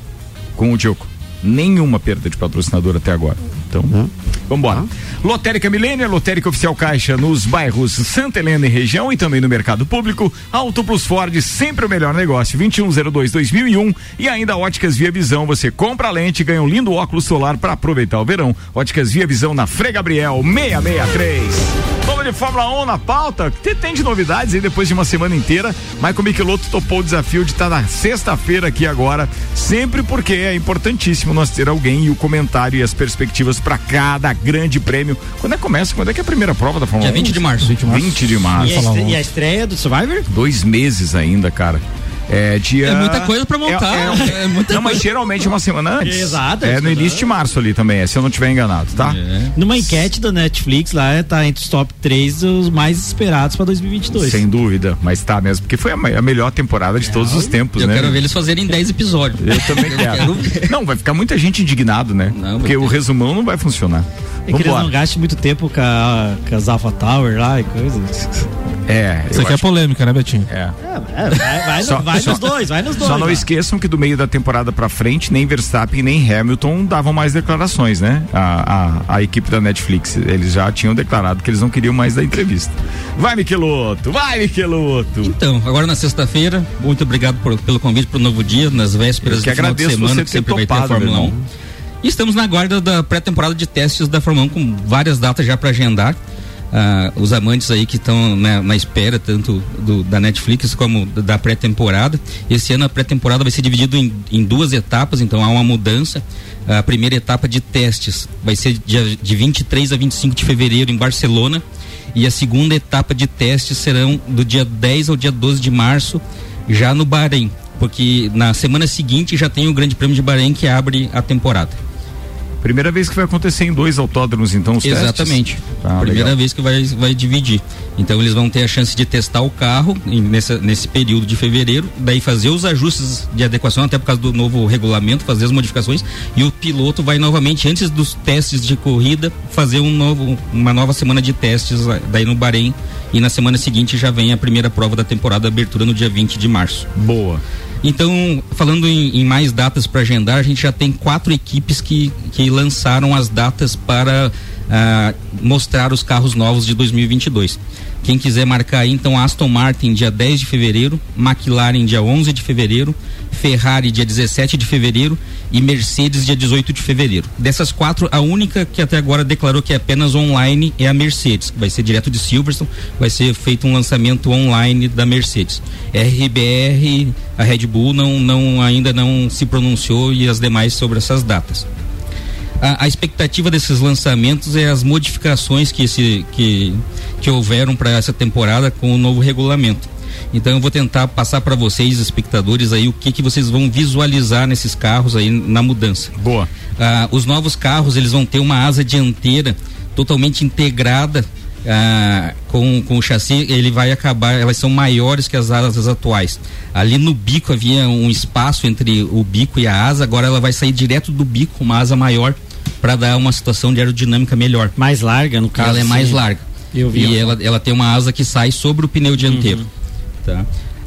com o Diogo. Nenhuma perda de patrocinador até agora. Então, vambora. Lotérica Milênio, Lotérica Oficial Caixa nos bairros Santa Helena e região e também no mercado público. Auto Plus Ford, sempre o melhor negócio. 2102-2001 e ainda Óticas Via Visão. Você compra a lente e ganha um lindo óculos solar para aproveitar o verão. Óticas Via Visão na Frei Gabriel 663. Vamos de Fórmula 1 na pauta. Tem de novidades aí depois de uma semana inteira? Michael Michelotto topou o desafio de estar na sexta-feira aqui agora, sempre porque é importantíssimo nós ter alguém e o comentário e as perspectivas para cada grande prêmio. Quando é que começa? Quando é que é a primeira prova da Fórmula Dia 1? 20 de março. 20 de março. 20 de março. E a, e a estreia do Survivor? Dois meses ainda, cara. É dia. É muita coisa pra montar. É, é- É muita não, mas geralmente é uma semana antes. Exato, É no início de março ali também, é, se eu não estiver enganado, tá? Numa enquete da Netflix lá, tá entre os top 3 dos mais esperados pra 2022. Sem dúvida, mas tá mesmo, porque foi a, me- a melhor temporada de todos os tempos, Eu né? quero ver eles fazerem 10 episódios. Eu também quero. Não, vai ficar muita gente indignado, né? porque o resumão não vai funcionar. É que eles Vambora. não gastem muito tempo com, a, com as Alpha Tower lá e coisas. É, Isso aqui é acho- polêmica, né, Betinho? É. É, vai, vai, Só- vai só- nos dois, vai nos dois. Só não esqueçam que do meio da temporada pra frente, nem Verstappen nem Hamilton davam mais declarações, né? A, a, a equipe da Netflix. Eles já tinham declarado que eles não queriam mais dar entrevista. Vai, Michelotto! Vai, Michelotto! Então, agora na sexta-feira, muito obrigado por- pelo convite para o novo dia, nas vésperas do final de semana, você que sempre vai ter a Fórmula meu 1. irmão. E estamos na guarda da pré-temporada de testes da Fórmula 1, com várias datas já para agendar. Ah, os amantes aí que estão na, na espera, tanto do- da Netflix como da pré-temporada. Esse ano a pré-temporada vai ser dividida em, em duas etapas, então há uma mudança. A primeira etapa de testes vai ser de, de 23 a 25 de fevereiro em Barcelona. E a segunda etapa de testes serão do dia 10 ao dia 12 de março, já no Bahrein. porque na semana seguinte já tem o Grande Prêmio de Bahrein que abre a temporada. Primeira vez que vai acontecer em dois autódromos, então, os Exatamente. testes? Ah, Primeira legal. vez que vai, vai dividir. Então eles vão ter a chance de testar o carro em- nessa, nesse período de fevereiro, daí fazer os ajustes de adequação, até por causa do novo regulamento, fazer as modificações, e o piloto vai novamente, antes dos testes de corrida, fazer um novo, uma nova semana de testes ah, daí no Bahrein. E na semana seguinte já vem a primeira prova da temporada, abertura no dia 20 de março. Boa. Então, falando em, em mais datas para agendar, a gente já tem quatro equipes que, que lançaram as datas para ah, mostrar os carros novos de 2022. Quem quiser marcar aí, então, Aston Martin dia 10 de fevereiro, McLaren dia 11 de fevereiro, Ferrari dia 17 de fevereiro e Mercedes dia 18 de fevereiro. Dessas quatro, a única que até agora declarou que é apenas online é a Mercedes, que vai ser direto de Silverstone, vai ser feito um lançamento online da Mercedes. RBR, a Red Bull não, não ainda não se pronunciou e as demais sobre essas datas. A, a expectativa desses lançamentos é as modificações que, esse, que, que houveram para essa temporada com o novo regulamento. Então eu vou tentar passar para vocês, espectadores, aí o que, que vocês vão visualizar nesses carros aí na mudança. Boa. Ah, os novos carros eles vão ter uma asa dianteira totalmente integrada ah, com, com o chassi. Ele vai acabar, elas são maiores que as asas atuais. Ali no bico havia um espaço entre o bico e a asa. Agora ela vai sair direto do bico, uma asa maior, para dar uma situação de aerodinâmica melhor. Mais larga, no caso. Ela é mais sim. larga. Eu vi E ela, ela tem uma asa que sai sobre o pneu dianteiro. Tá?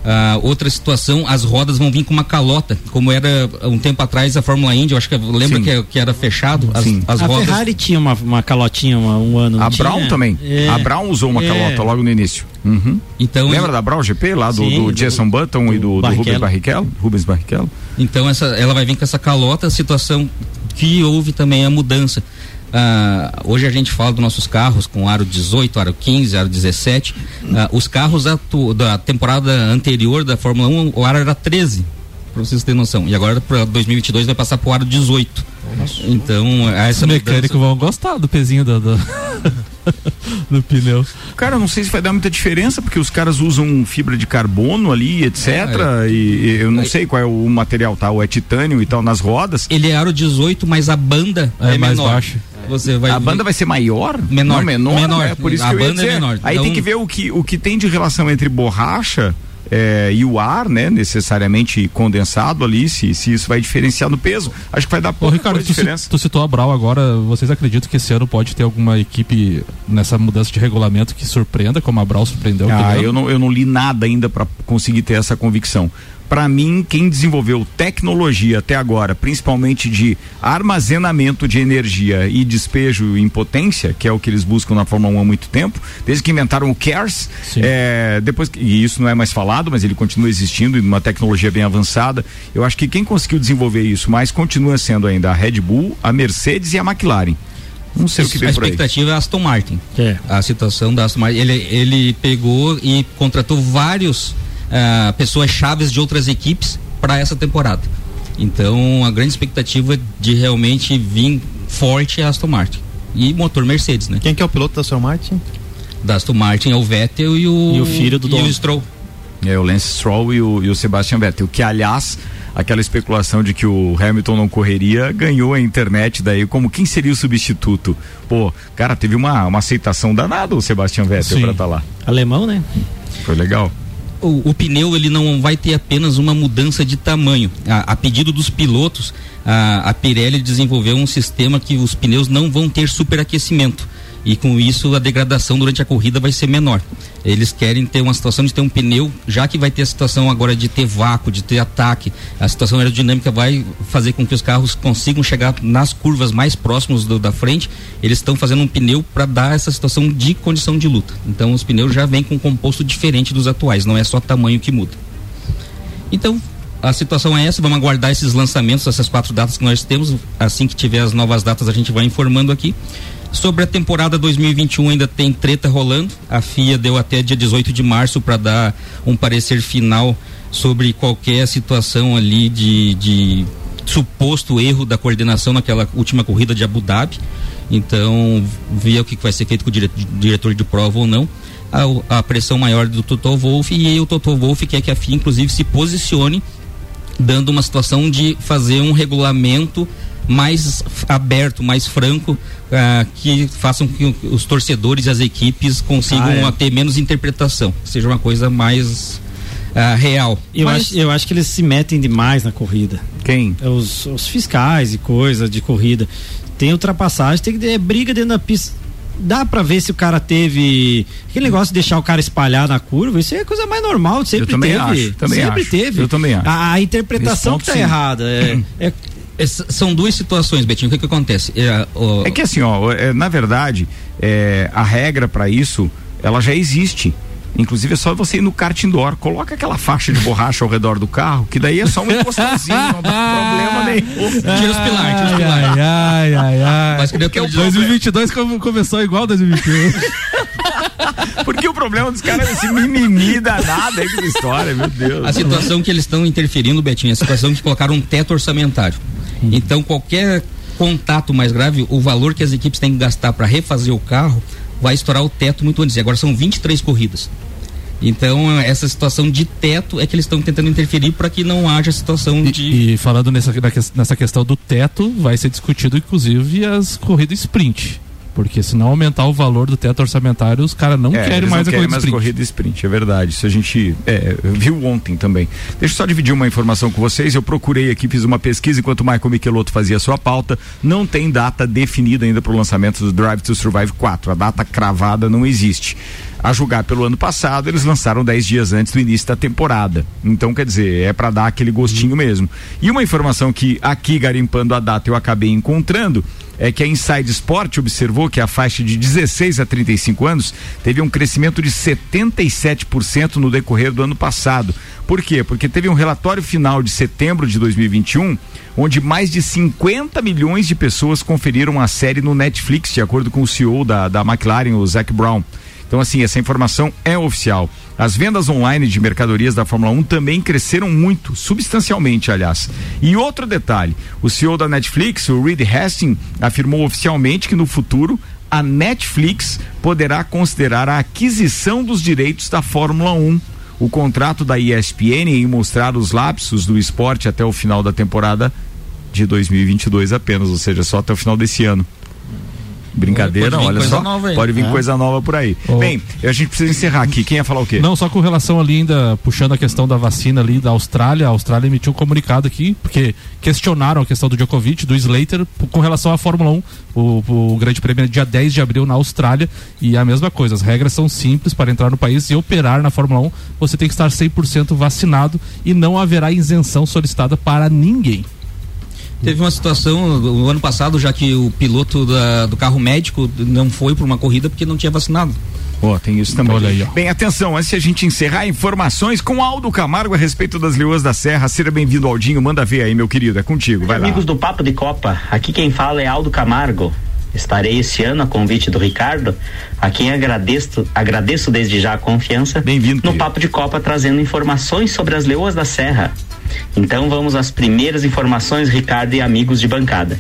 Ah, outra situação, as rodas vão vir com uma calota, como era um tempo atrás a Fórmula Indy, eu acho que lembra Sim. que, que era fechado as, Sim. as a rodas. Ferrari tinha uma, uma calotinha uma- um ano. A Brown tinha? também. É. A Brown usou uma É. calota logo no início. Uhum. Então, Lembra da Brown GP lá do, Sim, do do- Jason Button e do, do Rubens Barrichello. Barrichello? Rubens Barrichello. Então essa, ela vai vir com essa calota, situação que houve também a mudança. Ah, hoje a gente fala dos nossos carros com aro 18, aro 15, aro 17. Ah, os carros atu- da temporada anterior da Fórmula 1, o aro era 13, para vocês terem noção. E agora para 2022 vai passar para o aro 18. Então, essa Os mecânicos vão gostar do pezinho do, do, do pneu. Cara, eu não sei se vai dar muita diferença, porque os caras usam fibra de carbono ali, etc. É, E, e eu não sei qual é o material tal, é titânio e tal nas rodas. Ele é aro 18, mas a banda é, É mais menor. baixa. Você vai a banda vai ser maior? Menor. Não, menor. Menor. É por isso A que banda é menor. Aí Então- tem que ver o que, o que tem de relação entre borracha é, e o ar, né? Necessariamente condensado ali, se, se isso vai diferenciar no peso. Acho que vai dar Ô, pouca Ricardo, tu, diferença. tu citou a Brau agora. Vocês acreditam que esse ano pode ter alguma equipe nessa mudança de regulamento que surpreenda, como a Brau surpreendeu? Ah, eu não, eu não li nada ainda para conseguir ter essa convicção. Para mim, quem desenvolveu tecnologia até agora, principalmente de armazenamento de energia e despejo em potência, que é o que eles buscam na Fórmula 1 há muito tempo, desde que inventaram o CARES, é, depois que- e isso não é mais falado, mas ele continua existindo e numa tecnologia bem avançada. Eu acho que quem conseguiu desenvolver isso mais continua sendo ainda a Red Bull, a Mercedes e a McLaren. Não sei o que a vem por aí. expectativa é a Aston Martin. É. A situação da Aston Martin. Ele, ele pegou e contratou vários ah, pessoas chaves de outras equipes para essa temporada. Então a grande expectativa de realmente vir forte é a Aston Martin. E motor Mercedes, né? Quem que é o piloto da Aston Martin? Da Aston Martin é o Vettel e o, E o filho do e dono. o Stroll. É, o Lance Stroll e o, e o Sebastian Vettel, que aliás, aquela especulação de que o Hamilton não correria, ganhou a internet daí como quem seria o substituto. Pô, cara, teve uma, uma aceitação danada o Sebastian Vettel pra estar lá. Alemão, né? Foi legal. O, o pneu ele não vai ter apenas uma mudança de tamanho. A, a pedido dos pilotos, a, a Pirelli desenvolveu um sistema que os pneus não vão ter superaquecimento. E com isso a degradação durante a corrida vai ser menor. Eles querem ter uma situação de ter um pneu, já que vai ter a situação agora de ter vácuo, de ter ataque, a situação aerodinâmica vai fazer com que os carros consigam chegar nas curvas mais próximas do- da frente. Eles estão fazendo um pneu para dar essa situação de condição de luta. Então os pneus já vêm com um composto diferente dos atuais, não é só tamanho que muda. Então, a situação é essa, vamos aguardar esses lançamentos, essas quatro datas que nós temos. Assim que tiver as novas datas, a gente vai informando aqui. Sobre a temporada 2021 ainda tem treta rolando. A FIA deu até dia 18 de março para dar um parecer final sobre qualquer situação ali de, de suposto erro da coordenação naquela última corrida de Abu Dhabi. Então, ver o que vai ser feito com o dire- diretor de prova ou não. A, a pressão maior do Toto Wolff e o Toto Wolff quer que a FIA inclusive se posicione dando uma situação de fazer um regulamento mais aberto, mais franco, ah, que façam que os torcedores e as equipes consigam Ah, é. ter menos interpretação, seja uma coisa mais ah, real. Eu, Mas- acho, eu acho que eles se metem demais na corrida. Quem? Os, os fiscais e coisa de corrida. Tem ultrapassagem, tem que ter briga dentro da pista. Dá pra ver se o cara teve. Aquele negócio de deixar o cara espalhar na curva, isso é a coisa mais normal, sempre também teve. acho, também sempre acho. teve. Eu também acho. A, a interpretação Nesse que tá ponto, sim. errada. É, é, são duas situações, Betinho. O que, que acontece? É, o- É que assim, ó, é, na verdade, é, a regra pra isso, ela já existe. Inclusive é só você ir no kart indoor, coloca aquela faixa de borracha ao redor do carro, que daí é só um encostãozinho, não tem problema nenhum. Tira os pilares, tira os pilares. Ai, ai, ai. Mas que tô dizendo- 2022 come- começou igual 2021. Porque o problema dos caras é esse mimimi danado aí com essa história, meu Deus. A situação que eles estão interferindo, Betinho, é a situação de colocar um teto orçamentário. Então, qualquer contato mais grave, o valor que as equipes têm que gastar para refazer o carro vai estourar o teto muito antes. E agora são 23 corridas. Então, essa situação de teto é que eles estão tentando interferir para que não haja situação de. E falando nessa, nessa questão do teto, vai ser discutido inclusive as corridas sprint. Porque se não aumentar o valor do teto orçamentário, os caras não É, querem mais não a querem corrida mais sprint. corrida sprint, é verdade. Isso a gente é, viu ontem também. Deixa eu só dividir uma informação com vocês. Eu procurei aqui, fiz uma pesquisa enquanto o Michael Michelotto fazia sua pauta. Não tem data definida ainda para o lançamento do Drive to Survive 4. A data cravada não existe. A julgar pelo ano passado, eles lançaram 10 dias antes do início da temporada. Então, quer dizer, é para dar aquele gostinho mesmo. E uma informação que aqui, garimpando a data, eu acabei encontrando é que a Inside Sport observou que a faixa de 16 a 35 anos teve um crescimento de 77% no decorrer do ano passado. Por quê? Porque teve um relatório final de setembro de 2021, onde mais de 50 milhões de pessoas conferiram a série no Netflix, de acordo com o CEO da, da McLaren, o Zac Brown. Então, assim, essa informação é oficial. As vendas online de mercadorias da Fórmula 1 também cresceram muito, substancialmente, aliás. E outro detalhe: o CEO da Netflix, o Reed Hastings, afirmou oficialmente que no futuro a Netflix poderá considerar a aquisição dos direitos da Fórmula 1. O contrato da ESPN em mostrar os lapsos do esporte até o final da temporada de 2022 apenas, ou seja, só até o final desse ano. Brincadeira, Pode vir olha coisa só. nova aí. Pode vir É. coisa nova por aí. Oh. Bem, a gente precisa encerrar aqui. Quem ia falar o quê? Não, só com relação ali ainda, puxando a questão da vacina ali da Austrália, a Austrália emitiu um comunicado aqui, porque questionaram a questão do Djokovic, do Slater, com relação à Fórmula 1. O, o Grande Prêmio é dia 10 de abril na Austrália, e é a mesma coisa, as regras são simples para entrar no país e operar na Fórmula 1, você tem que estar 100% vacinado e não haverá isenção solicitada para ninguém. Teve uma situação no ano passado, já que o piloto da- do carro médico não foi para uma corrida porque não tinha vacinado. Ó, tem isso também. Olha aí, ó. Bem, atenção, antes de a gente encerrar, informações com Aldo Camargo a respeito das leoas da Serra. Seja bem-vindo, Aldinho. Manda ver aí, meu querido. É contigo. Vai lá. Amigos do Papo de Copa, aqui quem fala é Aldo Camargo. Estarei esse ano a convite do Ricardo, a quem agradeço, agradeço desde já a confiança no Papo de Copa trazendo informações sobre as leoas da Serra. Então vamos às primeiras informações, Ricardo e amigos de bancada.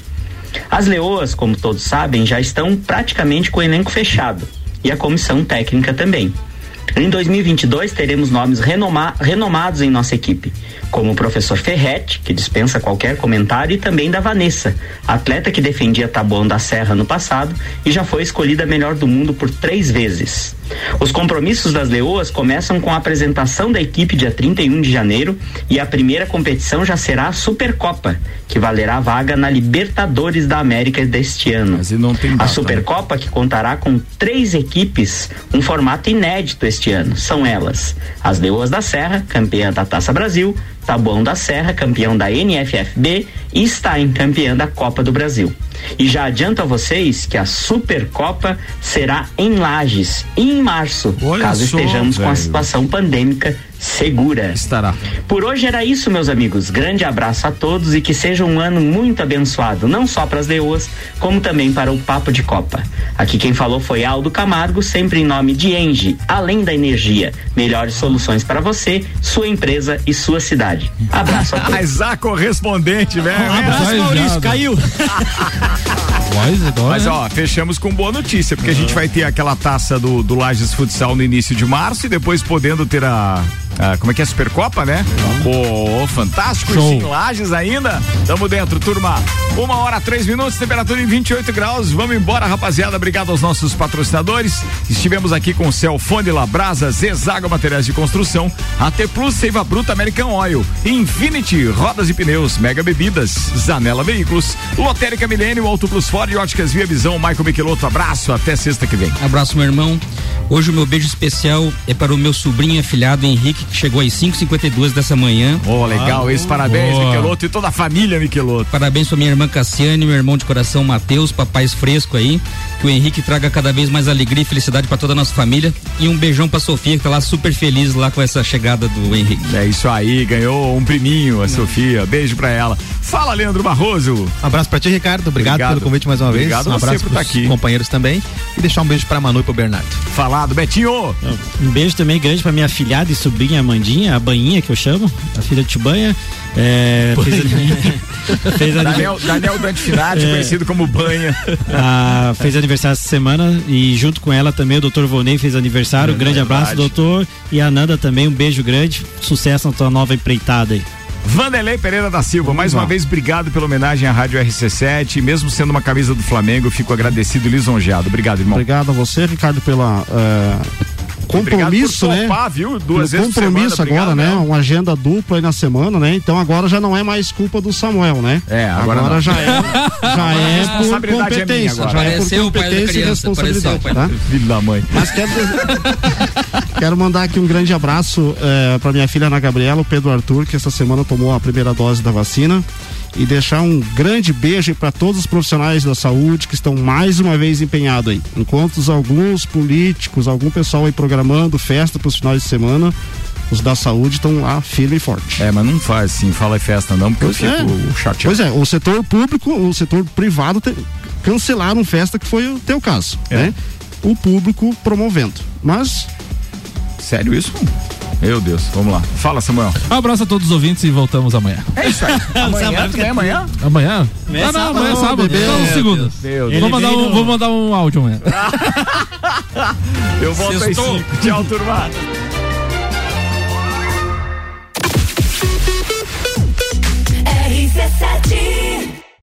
As leoas, como todos sabem, já estão praticamente com o elenco fechado e a comissão técnica também. Em 2022 teremos nomes renoma- renomados em nossa equipe, como o professor Ferretti, que dispensa qualquer comentário, e também da Vanessa, atleta que defendia Taboão da Serra no passado e já foi escolhida melhor do mundo por três vezes. Os compromissos das Leoas começam com a apresentação da equipe dia 31 de janeiro e a primeira competição já será a Supercopa, que valerá vaga na Libertadores da América deste ano. a Supercopa que contará com três equipes, um formato inédito este ano. São elas: as Leoas da Serra, campeã da Taça Brasil, Taboão da Serra, campeão da NFFB e Stein, campeã da Copa do Brasil. E já adianto a vocês que a Supercopa será em Lages em março, caso só, estejamos com a velho. situação pandêmica segura. Estará. Por hoje era isso, meus amigos. Grande abraço a todos e que seja um ano muito abençoado, não só para as leoas, como também para o Papo de Copa. Aqui quem falou foi Aldo Camargo, sempre em nome de Engie, além da energia. Melhores soluções para você, sua empresa e sua cidade. Abraço a todos. Mas a correspondente, velho. Um abraço, Maurício, caiu. Mas ó, fechamos com boa notícia, porque a gente vai ter aquela taça do, do Lages Futsal no início de março e depois podendo ter a ah, como é que é? Supercopa, né? Pô, fantástico. Show. Sim, Lages ainda. Tamo dentro, turma. Uma hora, três minutos, temperatura em 28 graus. Vamos embora, rapaziada. Obrigado aos nossos patrocinadores. Estivemos aqui com Celfone Labrasa, Zezago Materiais de Construção, AT Plus, Seiva Bruta, American Oil, Infinity, Rodas e Pneus, Mega Bebidas, Zanela Veículos, Lotérica Milênio, Auto Plus Ford, Óticas Via Visão, Michael Michelotto. Abraço, até sexta que vem. Abraço, meu irmão. Hoje o meu beijo especial é para o meu sobrinho e afilhado Henrique, que chegou às 5h52 dessa manhã. Oh, legal, esse parabéns, Boa. Michelotto e toda a família Michelotto. Parabéns para minha irmã Cassiane, meu irmão de coração Matheus, papais fresco aí. Que o Henrique traga cada vez mais alegria e felicidade para toda a nossa família. E um beijão pra Sofia, que tá lá super feliz lá com essa chegada do Henrique. É isso aí, ganhou um priminho, a Sofia. Beijo pra ela. Fala, Leandro Barroso. Abraço pra ti, Ricardo. Obrigado, Obrigado. pelo convite mais uma vez. Obrigado um abraço por pros tá aqui. companheiros também. E deixar um beijo pra Manu e pro Bernardo. Falado, Betinho. Um beijo também grande pra minha filhada e sobrinha Amandinha, a Banhinha que eu chamo, a filha de Tibanha. É, fez, fez Daniel, Daniel Dante Finati, É. conhecido como Banha. Ah, fez aniversário essa semana e junto com ela também o doutor Vonei fez aniversário. Um grande abraço, doutor. E a Nanda também, um beijo grande. Sucesso na tua nova empreitada aí. Vanderlei Pereira da Silva, mais uma vez, obrigado pela homenagem à Rádio RC7. Mesmo sendo uma camisa do Flamengo, eu fico agradecido e lisonjeado. Obrigado, irmão. Obrigado a você, Ricardo, pela eh, compromisso, né? topar, viu? Duas compromisso semana, agora, obrigado né? mesmo. Uma agenda dupla aí na semana, né? Então agora já não é mais culpa do Samuel, né? É, agora não. já é, já Agora a é por é competência, agora. já é por competência e responsabilidade, tá? Filho da mãe. Mas quero, quero mandar aqui um grande abraço eh, para minha filha Ana Gabriela, o Pedro Arthur, que essa semana tomou a primeira dose da vacina. E deixar um grande beijo para todos os profissionais da saúde que estão mais uma vez empenhados aí. Enquanto alguns políticos, algum pessoal aí programando festa para os finais de semana, os da saúde estão lá firme e forte. É, mas não faz assim, fala em festa não, porque Pois eu é. fico chateado. Pois é, o setor público, o setor privado te- cancelaram festa que foi o teu caso, É. né? O público promovendo. Mas Sério isso? Meu Deus, vamos lá. Fala, Samuel. Um abraço a todos os ouvintes e voltamos amanhã. É isso aí. Amanhã, é amanhã? Amanhã? Ah, não, amanhã é sábado. Deus, não, segunda. Vou mandar, um, vou mandar um áudio amanhã. Eu volto Sextou. aí cinco. Tchau, turma. RC7